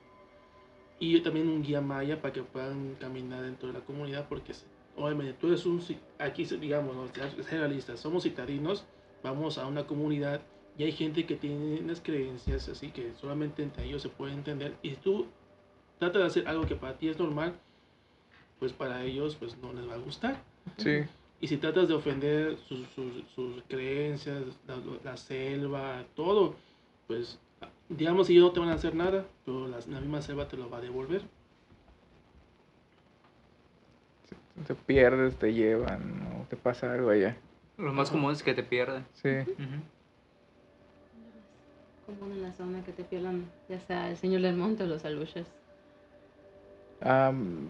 Y también un guía maya para que puedan caminar dentro de la comunidad, porque obviamente tú eres un, aquí digamos, ¿no? ser realistas, somos citadinos, vamos a una comunidad Y hay gente que tiene unas creencias así que solamente entre ellos se puede entender. Y si tú tratas de hacer algo que para ti es normal, pues para ellos pues no les va a gustar. Sí. Y si tratas de ofender sus, sus, sus creencias, la, la selva, todo, pues digamos ellos no te van a hacer nada, pero la, la misma selva te lo va a devolver. Te pierdes, te llevan, o te pasa algo allá. Lo más común es que te pierdan. Sí. Ujú. Común en la zona que te pierdan, ya sea el señor del monte o los aluches. Am,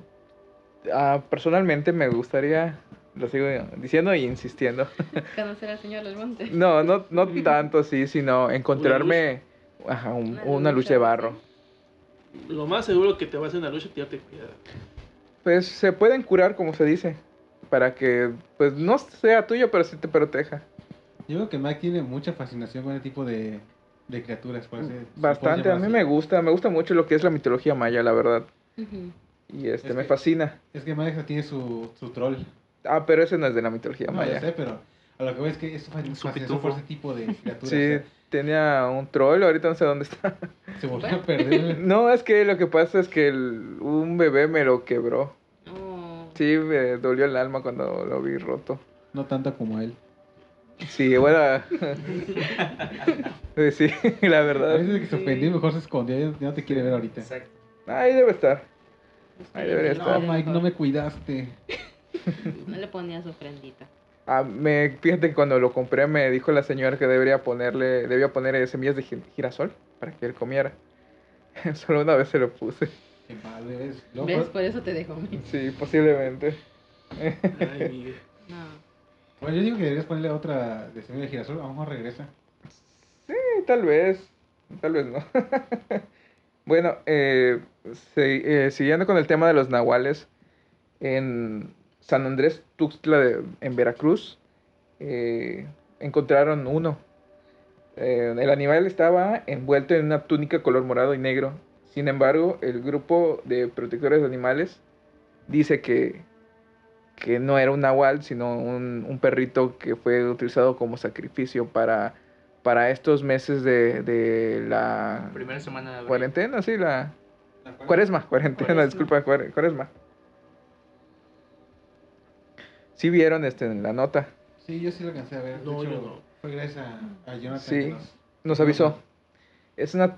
ah, personalmente me gustaría, lo sigo diciendo y insistiendo. <laughs> Conocer al señor del monte. No, no, no <laughs> tanto así, sino encontrarme ajá, un- Una una luz lucha, de barro. Lo más seguro que te va a hacer una lucha es tirarte piedra. Pues se pueden curar, como se dice, para que pues no sea tuyo, pero sí te proteja. Yo creo que Mike tiene mucha fascinación con ese tipo de, de criaturas. por ese- Bastante, por a mí me gusta, me gusta mucho lo que es la mitología maya, la verdad. Y este, Es me que- fascina. Es que Mike tiene su, su troll. Ah, pero ese no es de la mitología No, maya. ya sé, pero a lo que voy es que es fascinación por ese tipo de <laughs> criaturas. Sí, o sea, tenía un troll, ahorita no sé dónde está. se volvió a perder. <laughs> No, es que lo que pasa es que el- un bebé me lo quebró. Oh, Sí, me dolió el alma cuando lo vi roto. No tanto como él. Sí, bueno. Pues <laughs> sí, la A verdad. veces que se ofendió, mejor se escondió. Ya no te quiere ver ahorita. Exacto. Ahí debe estar. es Ahí debería no, estar. No, Mike, no me cuidaste. No le ponía su ofrendita. Ah, me, fíjate que cuando lo compré me dijo la señora que debería ponerle, debía poner semillas de gi- girasol para que él comiera. <laughs> Solo una vez se lo puse. Qué mal, ¿ves? Luego, ¿Ves? pues, Por eso te dejo. Sí, posiblemente. Ay, Miguel. No. Bueno, yo digo que deberías ponerle otra de semilla de girasol. A lo regresa. Sí, tal vez. Tal vez no. <laughs> bueno, eh, eh, siguiendo con el tema de los nahuales, en San Andrés Tuxtla, de- en Veracruz, eh, encontraron uno. Eh, el animal estaba envuelto en una túnica color morado y negro. Sin embargo, el grupo de protectores de animales dice que, que no era un nahual, sino un, un perrito que fue utilizado como sacrificio para, para estos meses de, de la Primera semana de abril. cuarentena, sí, la cuaresma, cuarentena, Cuaresma. disculpa, cuare- cuaresma. Sí vieron este en la nota, Sí, yo sí lo alcancé a ver. No, hecho, yo no. Fue gracias a, a Jonathan. Sí. que nos- nos avisó. Es una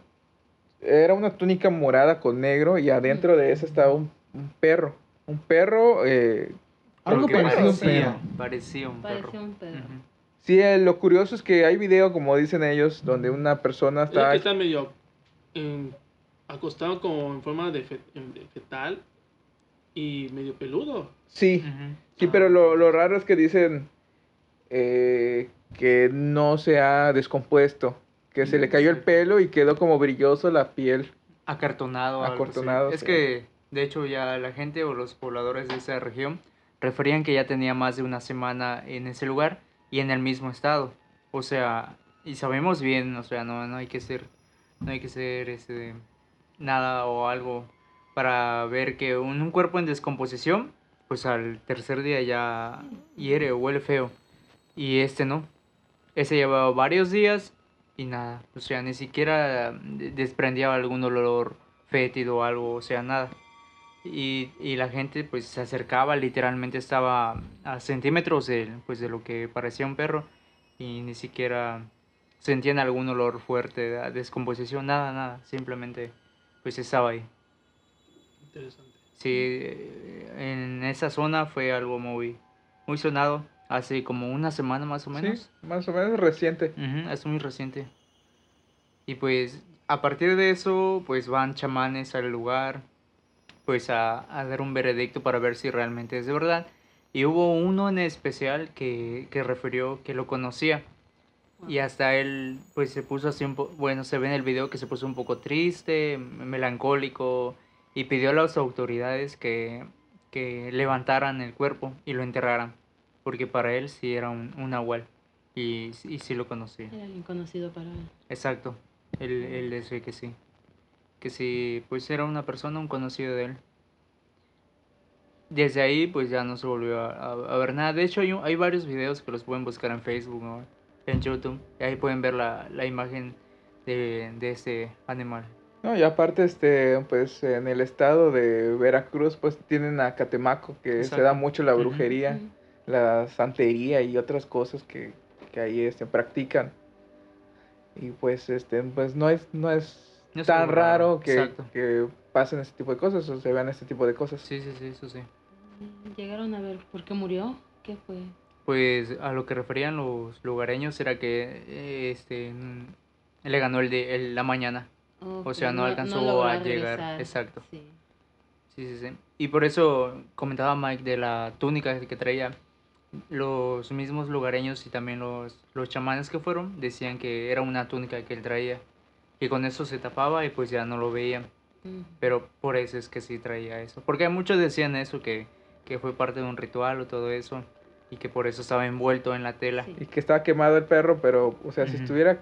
era una túnica morada con negro y adentro de esa estaba un, un perro, un perro eh, Algo un parecía, perro. parecía un perro. Parecía un perro. Sí, eh, lo curioso es que hay video, como dicen ellos, donde una persona Es está... que está medio en- acostado como en forma de, fe- de fetal y medio peludo. Sí, sí, pero lo, lo raro es que dicen eh, que no se ha descompuesto, que se le cayó el pelo y quedó como brilloso la piel. Acartonado. algo así. Acartonado, Es sí. que, de hecho, ya la gente o los pobladores de esa región referían que ya tenía más de una semana en ese lugar y en el mismo estado. O sea, y sabemos bien, o sea, no, no hay que ser, no hay que ser este, nada o algo para ver que un, un cuerpo en descomposición, pues al tercer día ya hiere o huele feo. Y este no. Ese llevaba varios días y nada. O sea, ni siquiera de- desprendía algún olor fétido o algo, o sea, nada. Y, y la gente pues se acercaba, literalmente estaba a centímetros de, pues, de lo que parecía un perro y ni siquiera sentían algún olor fuerte de descomposición, nada, nada, simplemente pues estaba ahí. Interesante. Sí, en esa zona fue algo muy, muy sonado, hace como una semana más o menos. Sí, más o menos reciente. Ujú, es muy reciente. Y pues a partir de eso, pues van chamanes al lugar, pues a, a dar un veredicto para ver si realmente es de verdad. Y hubo uno en especial que, que refirió que lo conocía. Y hasta él, pues se puso así un poco, bueno, se ve en el video que se puso un poco triste, melancólico, y pidió a las autoridades que, que levantaran el cuerpo y lo enterraran, porque para él sí era un, un nahual, y, y sí lo conocía. Era alguien conocido para él. Exacto, él, él decía que sí, que sí, pues era una persona, un conocido de él. Desde ahí, pues ya no se volvió a, a- a ver nada. De hecho, hay, un- hay varios videos que los pueden buscar en Facebook, ¿no? en YouTube. Y ahí pueden ver la, la imagen de, de este animal. No, y aparte, este, pues en el estado de Veracruz, pues tienen a Catemaco, que se da mucho la brujería, la santería y otras cosas que, que ahí este, practican. Y pues, este, pues no es, no es No es tan raro raro, que, que pasen este tipo de cosas o se vean este tipo de cosas. Sí, sí, sí, eso sí. Llegaron a ver por qué murió. ¿Qué fue? Pues a lo que referían los lugareños era que eh, este mm, le ganó el de el- la mañana. O sea, no alcanzó a llegar, regresar. exacto. Sí. Sí, sí, sí. Y por eso comentaba Mike de la túnica que traía. Los mismos lugareños y también los, los chamanes que fueron decían que era una túnica que él traía. Que con eso se tapaba y pues ya no lo veían. Mm. Pero por eso es que sí traía eso. Porque muchos decían eso, que, que fue parte de un ritual o todo eso. Y que por eso estaba envuelto en la tela. Sí. Y que estaba quemado el perro, pero, o sea, si Ujú. estuviera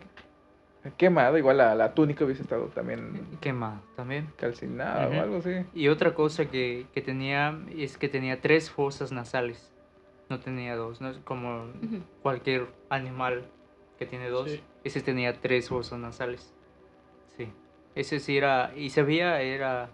quemado, igual la, la túnica hubiese estado también Quemado también. calcinada Ujú. o algo así. Y otra cosa que, que tenía es que tenía tres fosas nasales. No tenía dos, no como Ujú. cualquier animal que tiene dos. Sí. Ese tenía tres fosas nasales. Ese sí era, y se veía, era,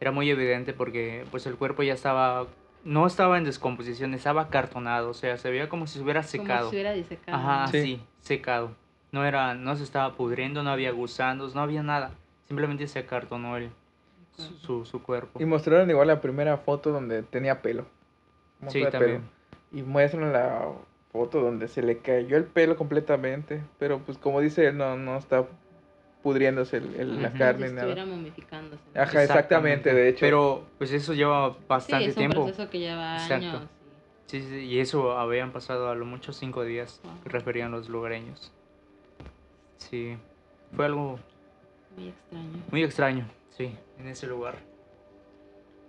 era muy evidente porque pues el cuerpo ya estaba, no estaba en descomposición, estaba acartonado, o sea, se veía como si se hubiera Como secado. si hubiera disecado. Ajá, Sí. sí, secado. No era, no se estaba pudriendo, no había gusanos, no había nada. Simplemente se acartonó el, su, su, su cuerpo. Y mostraron igual la primera foto donde tenía pelo. Sí, pelo. también. Y muestran la foto donde se le cayó el pelo completamente. Pero pues como dice él, no, no está pudriéndose el, el- la carne Si ni estuviera nada. momificándose. Ajá, exactamente, de hecho. Pero pues eso lleva bastante sí, es un tiempo. proceso que lleva Exacto. años. Sí, sí, y eso habían pasado a lo mucho cinco días, Wow. que referían los lugareños. Sí, fue algo Muy extraño. muy extraño, sí, en ese lugar.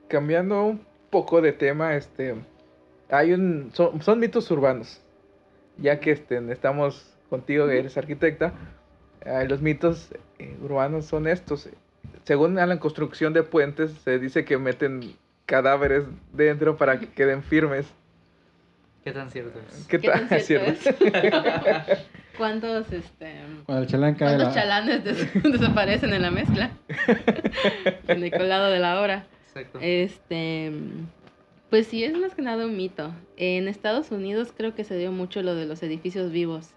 Cambiando un poco de tema, este hay un son, son mitos urbanos. Ya que este, estamos contigo, que eres arquitecta, eh, los mitos eh, urbanos son estos. Según a la construcción de puentes, se dice que meten cadáveres dentro para que queden firmes. ¿Qué tan cierto es? ¿Qué tan cierto cierto. es? <laughs> <laughs> ¿Cuántos, este, Cuando el chalán cae cuántos la... chalanes des- <laughs> desaparecen en la mezcla? en el colado de la obra. Exacto. Este, pues sí, es más que nada un mito. En Estados Unidos creo que se dio mucho lo de los edificios vivos.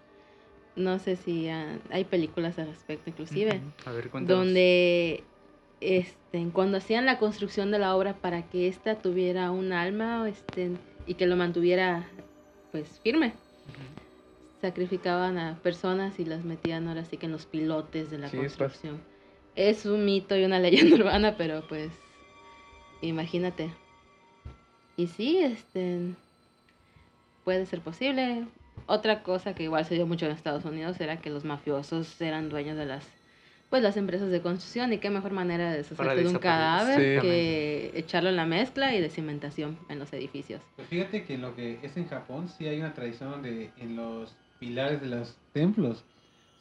No sé si hay películas al respecto, inclusive. A ver, cuéntanos. donde este, cuando hacían la construcción de la obra para que ésta tuviera un alma este, y que lo mantuviera pues firme, sacrificaban a personas y las metían ahora sí que en los pilotes de la Chispas. construcción. Es un mito y una <laughs> leyenda urbana, pero pues imagínate. Y sí, este puede ser posible. Otra cosa que igual se dio mucho en Estados Unidos era que los mafiosos eran dueños de las pues las empresas de construcción y qué mejor manera de deshacerte de un cadáver Sí. que echarlo en la mezcla y de cimentación en los edificios. Pues fíjate que en lo que es en Japón sí hay una tradición donde en los pilares de los templos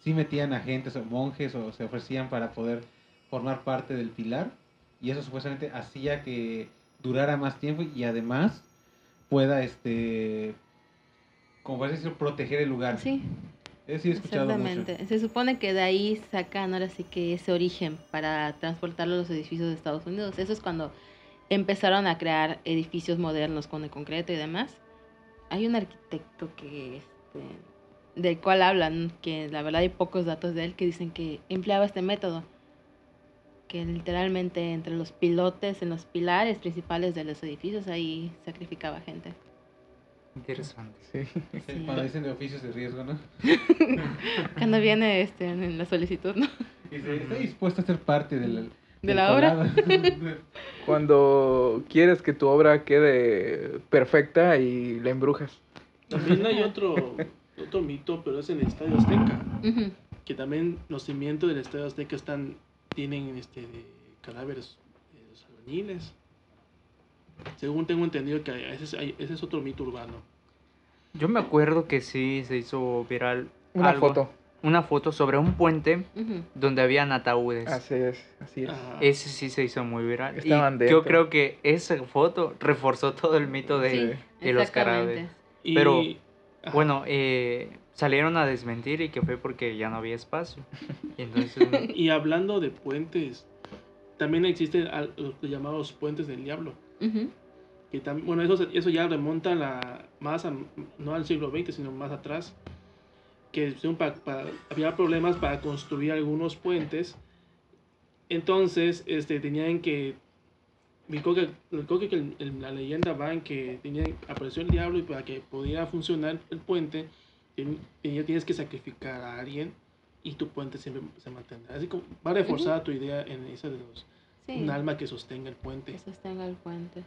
sí metían agentes o monjes o se ofrecían para poder formar parte del pilar y eso supuestamente hacía que durara más tiempo y además pueda este como parece decir proteger el lugar. Sí, Eso sí he escuchado mucho. Exactamente. Se supone que de ahí sacan ahora sí que ese origen para transportarlo a los edificios de Estados Unidos. Eso es cuando empezaron a crear edificios modernos con el concreto y demás. Hay un arquitecto que este, del cual hablan, que la verdad hay pocos datos de él que dicen que empleaba este método. Que literalmente entre los pilotes, en los pilares principales de los edificios, ahí sacrificaba gente. Interesante. Sí. Sí. Cuando dicen de oficios de riesgo, ¿no? <laughs> Cuando viene este, en la solicitud, ¿no? Dice, está dispuesto a ser parte del, De la obra. <laughs> Cuando quieres que tu obra quede perfecta y la embrujas. También hay otro, otro mito, pero es en el Estadio Azteca. Ujú. Que también los cimientos del Estadio Azteca están, tienen este, de cadáveres de los albañiles. Según tengo entendido que ese es, ese es otro mito urbano. Yo me acuerdo que sí se hizo viral Una algo- foto. una foto sobre un puente donde habían ataúdes. Así es, así es. Ajá. Ese sí se hizo muy viral. Y Estaban yo dentro. creo que esa foto reforzó todo el mito de, Sí, de los cadáveres. Y Pero- Ajá. Bueno, eh, salieron a desmentir y que fue porque ya no había espacio. Y entonces, <laughs> Y hablando de puentes, también existen los llamados puentes del diablo. Que tam- bueno, eso, eso ya remonta a la, más a- no al siglo XX, sino más atrás. Que había problemas para construir algunos puentes. Entonces, este, tenían que. Creo que, creo que el- el- la leyenda va en que tenían, apareció el diablo y para que pudiera funcionar el puente, tienes que sacrificar a alguien y tu puente siempre se mantendrá. Así como va reforzada tu idea en esa de los, Sí. un alma que sostenga el puente. Que sostenga el puente.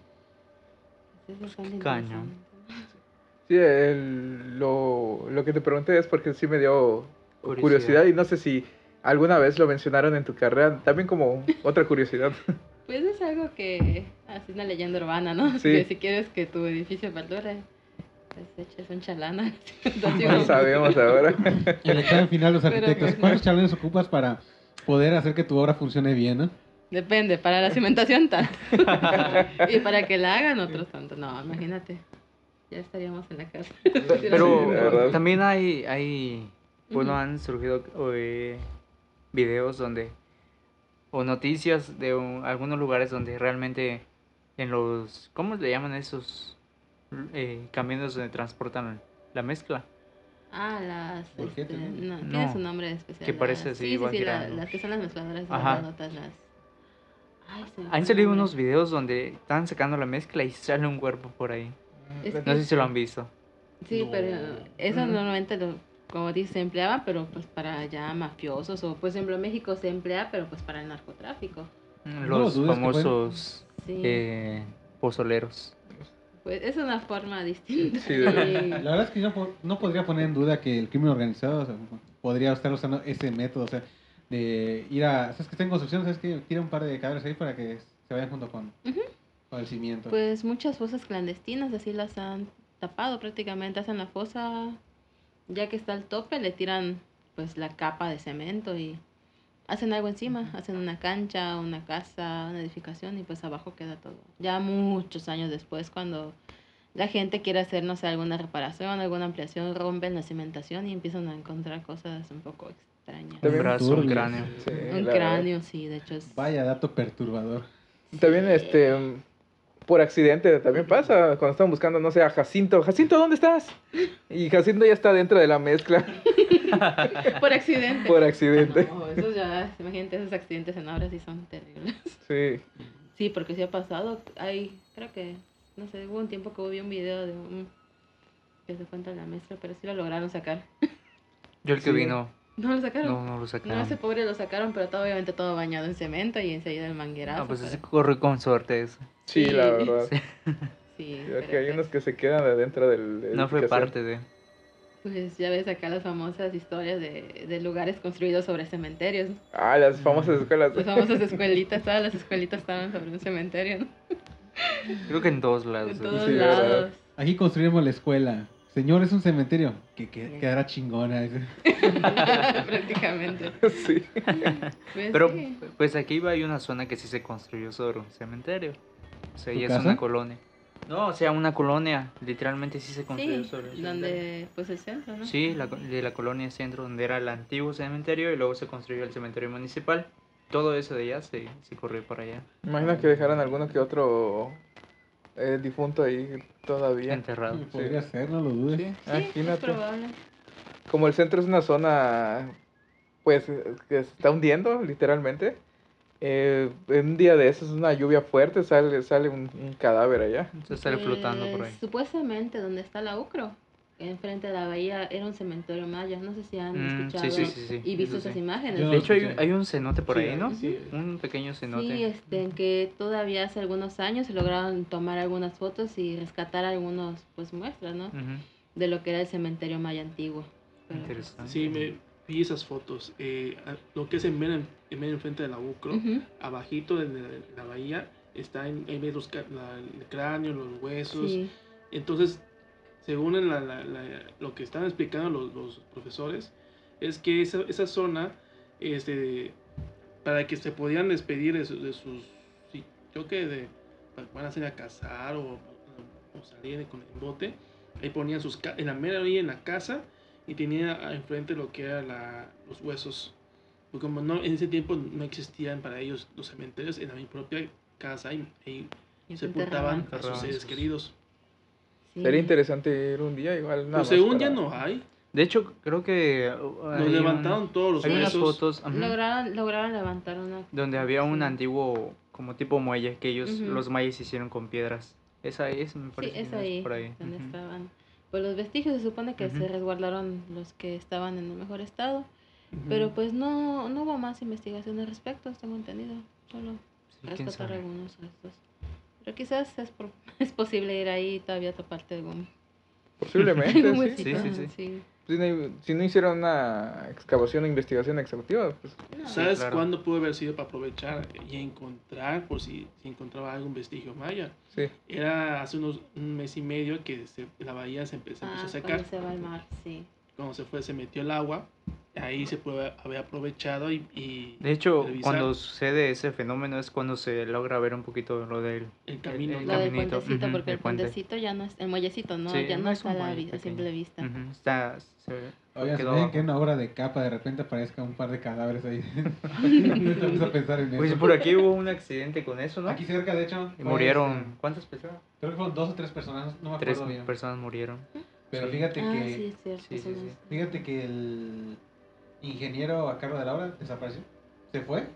Sí, es bastante cañón. interesante. Sí, el- lo, lo que te pregunté es porque sí me dio Curiosidad. curiosidad. y no sé si alguna vez lo mencionaron en tu carrera, también como otra curiosidad. <laughs> Pues es algo que así una leyenda urbana, ¿no? Sí. Que si quieres que tu edificio perdure, pues eches un. <laughs> Entonces, No sabemos ahora. El examen final de los arquitectos. pues, ¿Cuántos chalanes ocupas para poder hacer que tu obra funcione bien, no? Depende, para la cimentación tanto. <laughs> y para que la hagan otros tanto. No, imagínate. Ya estaríamos en la casa. <laughs> pero Sí, también hay, hay, bueno, Ujú. han surgido eh, videos donde, o noticias de un- algunos lugares donde realmente en los, ¿cómo le llaman esos eh, camiones donde transportan la mezcla? Ah, las. Este, ¿no? no, No. tiene su nombre especial. Que parece las- así, Sí, sí, la- las que son las mezcladoras Ajá. grandotas, las. Ay, Han salido unos videos donde están sacando la mezcla y sale un cuerpo por ahí. Es No sé si lo han visto. Sí, No. pero eso Ujú. normalmente, lo, como dice, se empleaba, pero pues para ya mafiosos, o por ejemplo en México se emplea, pero pues para el narcotráfico. No lo Los pueden- famosos Sí, eh, pozoleros. pues es una forma distinta. Sí, <laughs> La verdad es que yo no podría poner en duda que el crimen organizado o sea, podría estar usando ese método, o sea, de ir a, ¿sabes que está en construcción? ¿Sabes que Tira un par de cadáveres ahí para que se vayan junto con, con el cimiento. Pues muchas fosas clandestinas así las han tapado prácticamente, hacen la fosa, ya que está al tope, le tiran pues la capa de cemento y hacen algo encima, hacen una cancha, una casa, una edificación y pues abajo queda todo. Ya muchos años después cuando la gente quiere hacer, no sé, alguna reparación, alguna ampliación, rompen la cimentación y empiezan a encontrar cosas un poco extrañas. Un También brazo, un cráneo. Sí, Un cráneo, sí, de hecho es... Vaya dato perturbador. También, este, por accidente también pasa cuando están buscando, no sé, a Jacinto. Jacinto, ¿dónde estás? Y Jacinto ya está dentro de la mezcla <laughs> Por accidente. por accidente. No, esos ya, imagínate, esos accidentes en obras sí son terribles. Sí. Sí, porque sí ha pasado. Hay, creo que, no sé, hubo un tiempo que vi un video de un que se fue entre la mezcla, pero sí lo lograron sacar. Yo el que Sí. vino, No lo sacaron. no, no lo No, sacaron. ese pobre lo sacaron, pero todo, obviamente todo bañado en cemento y enseguida el manguerazo. No, pues pero- ese corrió con suerte eso. Sí, Sí. la verdad. Sí, <laughs> pero que hay pues, unos que se quedan adentro del. No fue parte de... pues ya ves acá las famosas historias de, de lugares construidos sobre cementerios. ¿no? Ah, las famosas escuelas. Las famosas escuelitas, todas las escuelitas estaban sobre un cementerio, ¿no? Creo que en todos lados. En ¿no? todos Sí, ¿verdad? lados. Aquí construimos la escuela. Señor, es un cementerio. Que, que Sí. quedará chingona. <laughs> Prácticamente. <laughs> sí. Pues Pero sí. pues aquí iba hay una zona que sí se construyó sobre un cementerio. O sea, ¿Tu ya casa? es una colonia. No, o sea, una colonia. Literalmente sí se construyó Sí, sobre un donde, cementerio. pues el centro, ¿no? Sí, la, de la colonia centro, donde era el antiguo cementerio y luego se construyó el cementerio municipal. Todo eso de allá se, se corrió por allá, Imagina que dejaran alguno que otro eh, difunto ahí todavía. enterrado. Podría ser, no lo dudes. Sí, Sí, es probable. Como el centro es una zona, pues, que se está hundiendo, literalmente. eh, en un día de esos, una lluvia fuerte, sale, sale un, un cadáver allá. Se sale flotando por ahí. Pues, Supuestamente donde está la UCRO, enfrente de la bahía, era un cementerio maya. No sé si han Mm, escuchado sí, sí, sí, sí, y visto esas imágenes. Yo- De hecho, hay, hay un cenote por Sí, ahí, ¿no? sí. Un pequeño cenote. Sí, este, en que todavía hace algunos años se lograron tomar algunas fotos y rescatar algunos, pues, muestras, ¿no? Ujú, De lo que era el cementerio maya antiguo. Pero, pues, Interesante. Sí, me vi esas fotos. Eh, lo que es en medio, en medio enfrente de la UCRO, ujú, abajito de la, la bahía, está en, ahí ves los la- el cráneo, los huesos. sí. Entonces, según en la- la- la- lo que están explicando los, los profesores, es que esa, esa zona, este, para que se podían despedir de, su- de sus, sí, creo que de, van a salir a cazar o, o salir con el bote, Ahí ponían sus ca- en la mera orilla en la casa y tenía enfrente lo que eran los huesos. Porque como no, en ese tiempo no existían para ellos los cementerios, en la mi propia casa y, y Y sepultaban a sus seres queridos. Sí. Sería interesante ir un día igual. nada Pues según para- ya no hay. De hecho, creo que uh, Nos levantaron todos los hay unas fotos ajá, Lograron, lograron levantar una. donde había un sí. antiguo como tipo muelle que ellos Ujú. los mayas hicieron con piedras. Esa es, me Sí, parece. que es ahí, por ahí. donde ujú. estaban. Pues los vestigios se supone que se Ujú. resguardaron los que estaban en el mejor estado, pero pues no, no hubo más investigación al respecto, tengo entendido. Solo Sí, rescatar algunos restos. Pero quizás es, por- <laughs> es posible ir ahí y todavía toparte algún, Posiblemente, <laughs> algún sí. Sí, sí, sí. Si no, si no hicieron una excavación o investigación exhaustiva, pues ¿Sabes claro. cuándo pudo haber sido para aprovechar y encontrar, por si, si encontraba algún vestigio maya? sí. Era hace unos un mes y medio que se- la bahía se, empe- se empezó ah, a secar. cuando se va al mar, sí. Cuando se fue, se metió el agua. Ahí se puede haber aprovechado y. y De hecho, revisar cuando sucede ese fenómeno es cuando se logra ver un poquito lo del... el camino. el Lo del caminito, puentecito, ujú, porque el el puente. puentecito ya no es, el muellecito, ¿no? Sí, ya no, no es está a, la a simple vista. Ujú, Está... se- ¿se quedó abajo. que en una obra de capa de repente aparezca un par de cadáveres ahí? <laughs> <laughs> Ahorita empiezo a pensar en Pues eso. por aquí hubo un accidente con eso, ¿no? Aquí cerca, de hecho. Y murieron... este, ¿Cuántas personas? creo que fueron dos o tres personas, no me Tres acuerdo bien. personas murieron. Pero sí. fíjate Ah, que sí, es cierto. sí, fíjate que el ingeniero a cargo de la obra desapareció. Se fue.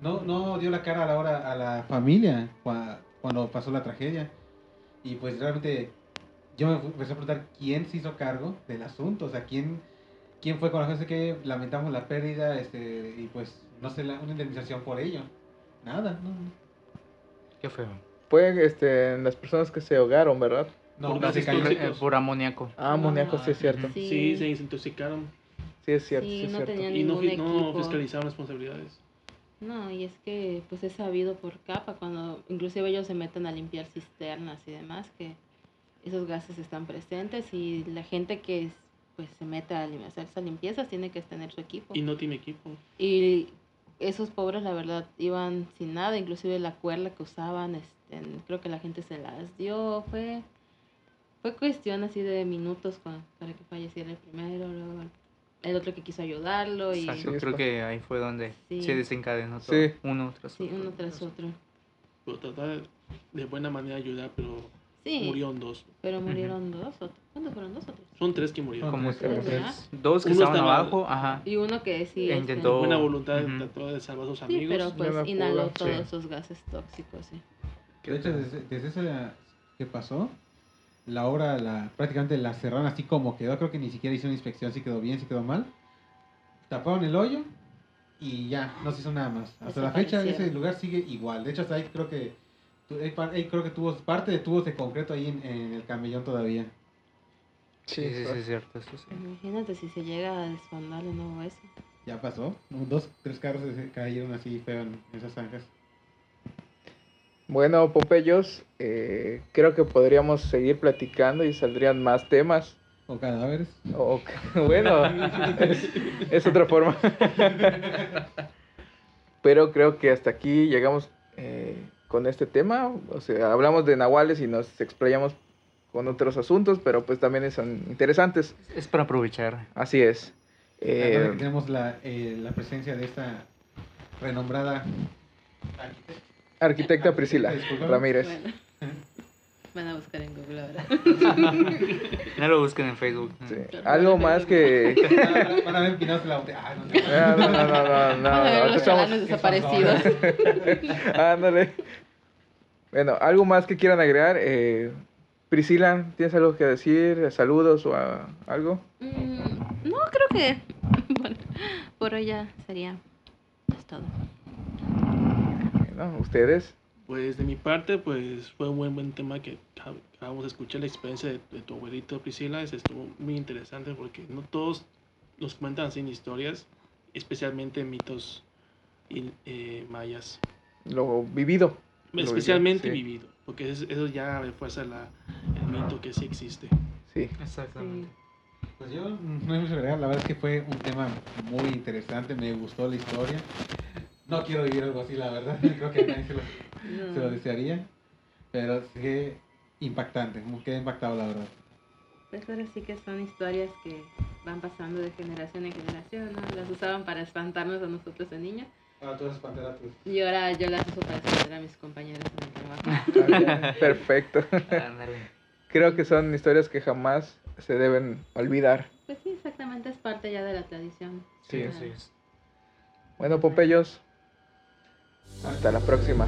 No, no dio la cara a la hora a la familia cua- cuando pasó la tragedia. Y pues realmente yo me empecé a preguntar quién se hizo cargo del asunto, o sea, quién, quién fue con la gente que lamentamos la pérdida, este, y pues no sé, la- una indemnización por ello. Nada, no. Qué feo. Fue este, las personas que se ahogaron, ¿verdad? No, Por no, se cayó. Eh, por amoníaco. Ah, amoníaco, sí es cierto. Sí. Sí, se desintoxicaron Sí es cierto, Sí, sí es no cierto. y no, no equipo. fiscalizaron responsabilidades. No, y es que pues es sabido por capa, cuando inclusive ellos se meten a limpiar cisternas y demás, que esos gases están presentes y la gente que pues se mete a hacer esas limpiezas tiene que tener su equipo. Y no tiene equipo. Y esos pobres, la verdad, iban sin nada, inclusive la cuerda que usaban, este, creo que la gente se las dio, fue, fue cuestión así de minutos para que falleciera el primero, luego el- el otro que quiso ayudarlo y Exacto, Sí, creo que ahí fue donde Sí. se desencadenó todo. Sí. Uno tras sí, otro. uno tras otro. Pero tratar de buena manera de ayudar, pero Sí, murieron dos. pero murieron dos, o ¿cuántos fueron dos o tres? Son tres que murieron. Como tres, tres, ¿verdad? dos que Uno estaban estaba- abajo, ajá. Y uno que sí, E este, intentó- Buena voluntad Ujú. trató de salvar a sus sí, amigos. pero pues inhaló todos sí. esos gases tóxicos, sí. De hecho, desde, desde esa que pasó, la obra la, prácticamente la cerraron así como quedó. Creo que ni siquiera hicieron inspección si quedó bien, si quedó mal. Taparon el hoyo y ya, no se hizo nada más. Hasta la fecha ese lugar sigue igual. De hecho, hasta ahí creo que hay creo que tuvo parte de tubos de concreto ahí en, en el camellón todavía. Sí, sí, sí, es cierto, eso sí. Imagínate si se llega a desfondar de nuevo eso. Ya pasó. Dos, tres carros se cayeron así feo en esas zanjas. Bueno, Popeyos, eh, creo que podríamos seguir platicando y saldrían más temas. O cadáveres. O, <laughs> bueno, es, es otra forma. <laughs> Pero creo que hasta aquí llegamos eh, con este tema. O sea, hablamos de nahuales y nos explayamos con otros asuntos, pero pues también son interesantes. Es para aprovechar. Así es. Eh, que tenemos la, eh, la presencia de esta renombrada arquitecta. Arquitecta Priscila Disculpa. Ramírez. Bueno. Van a buscar en Google ahora. <laughs> No lo busquen en Facebook. Sí. Algo más que... Van a- Van a ver empinados en la botella. Ah, no, no. Ah, No, no, no, a ver los estamos- chalanes desaparecidos. <laughs> Ándale. Bueno, ¿algo más que quieran agregar? Eh, Priscila, ¿tienes algo que decir? ¿Saludos o a- algo? Mm, no, creo que <laughs> bueno, por hoy ya sería es todo. ¿Ustedes? Pues de mi parte, pues fue un buen, buen tema que acab- acabamos de escuchar la experiencia de, de tu abuelito Priscila. Ese estuvo muy interesante porque no todos nos cuentan en historias, especialmente mitos y, eh, mayas. Lo vivido. Lo especialmente vivido, sí. vivido, porque es- eso ya refuerza la, el mito que sí existe. Sí. Exactamente. Pues yo no hay mucho que agregar. La verdad es que fue un tema muy interesante. Me gustó la historia. No quiero vivir algo así, la verdad. <laughs> Creo que a nadie se lo, se lo No. desearía. Pero sí que impactante. Me quedé impactado, la verdad. Pues ahora sí que son historias que van pasando de generación en generación, ¿no? Las usaban para espantarnos a nosotros de niños. Ah, tú. Y ahora yo las uso para espantar a mis compañeros en el trabajo. <laughs> Bien, Perfecto. Ándale. Creo que son historias que jamás se deben olvidar. Pues sí, exactamente, es parte ya de la tradición. Sí, Ah, así es. Bueno, Popeyos, hasta la próxima.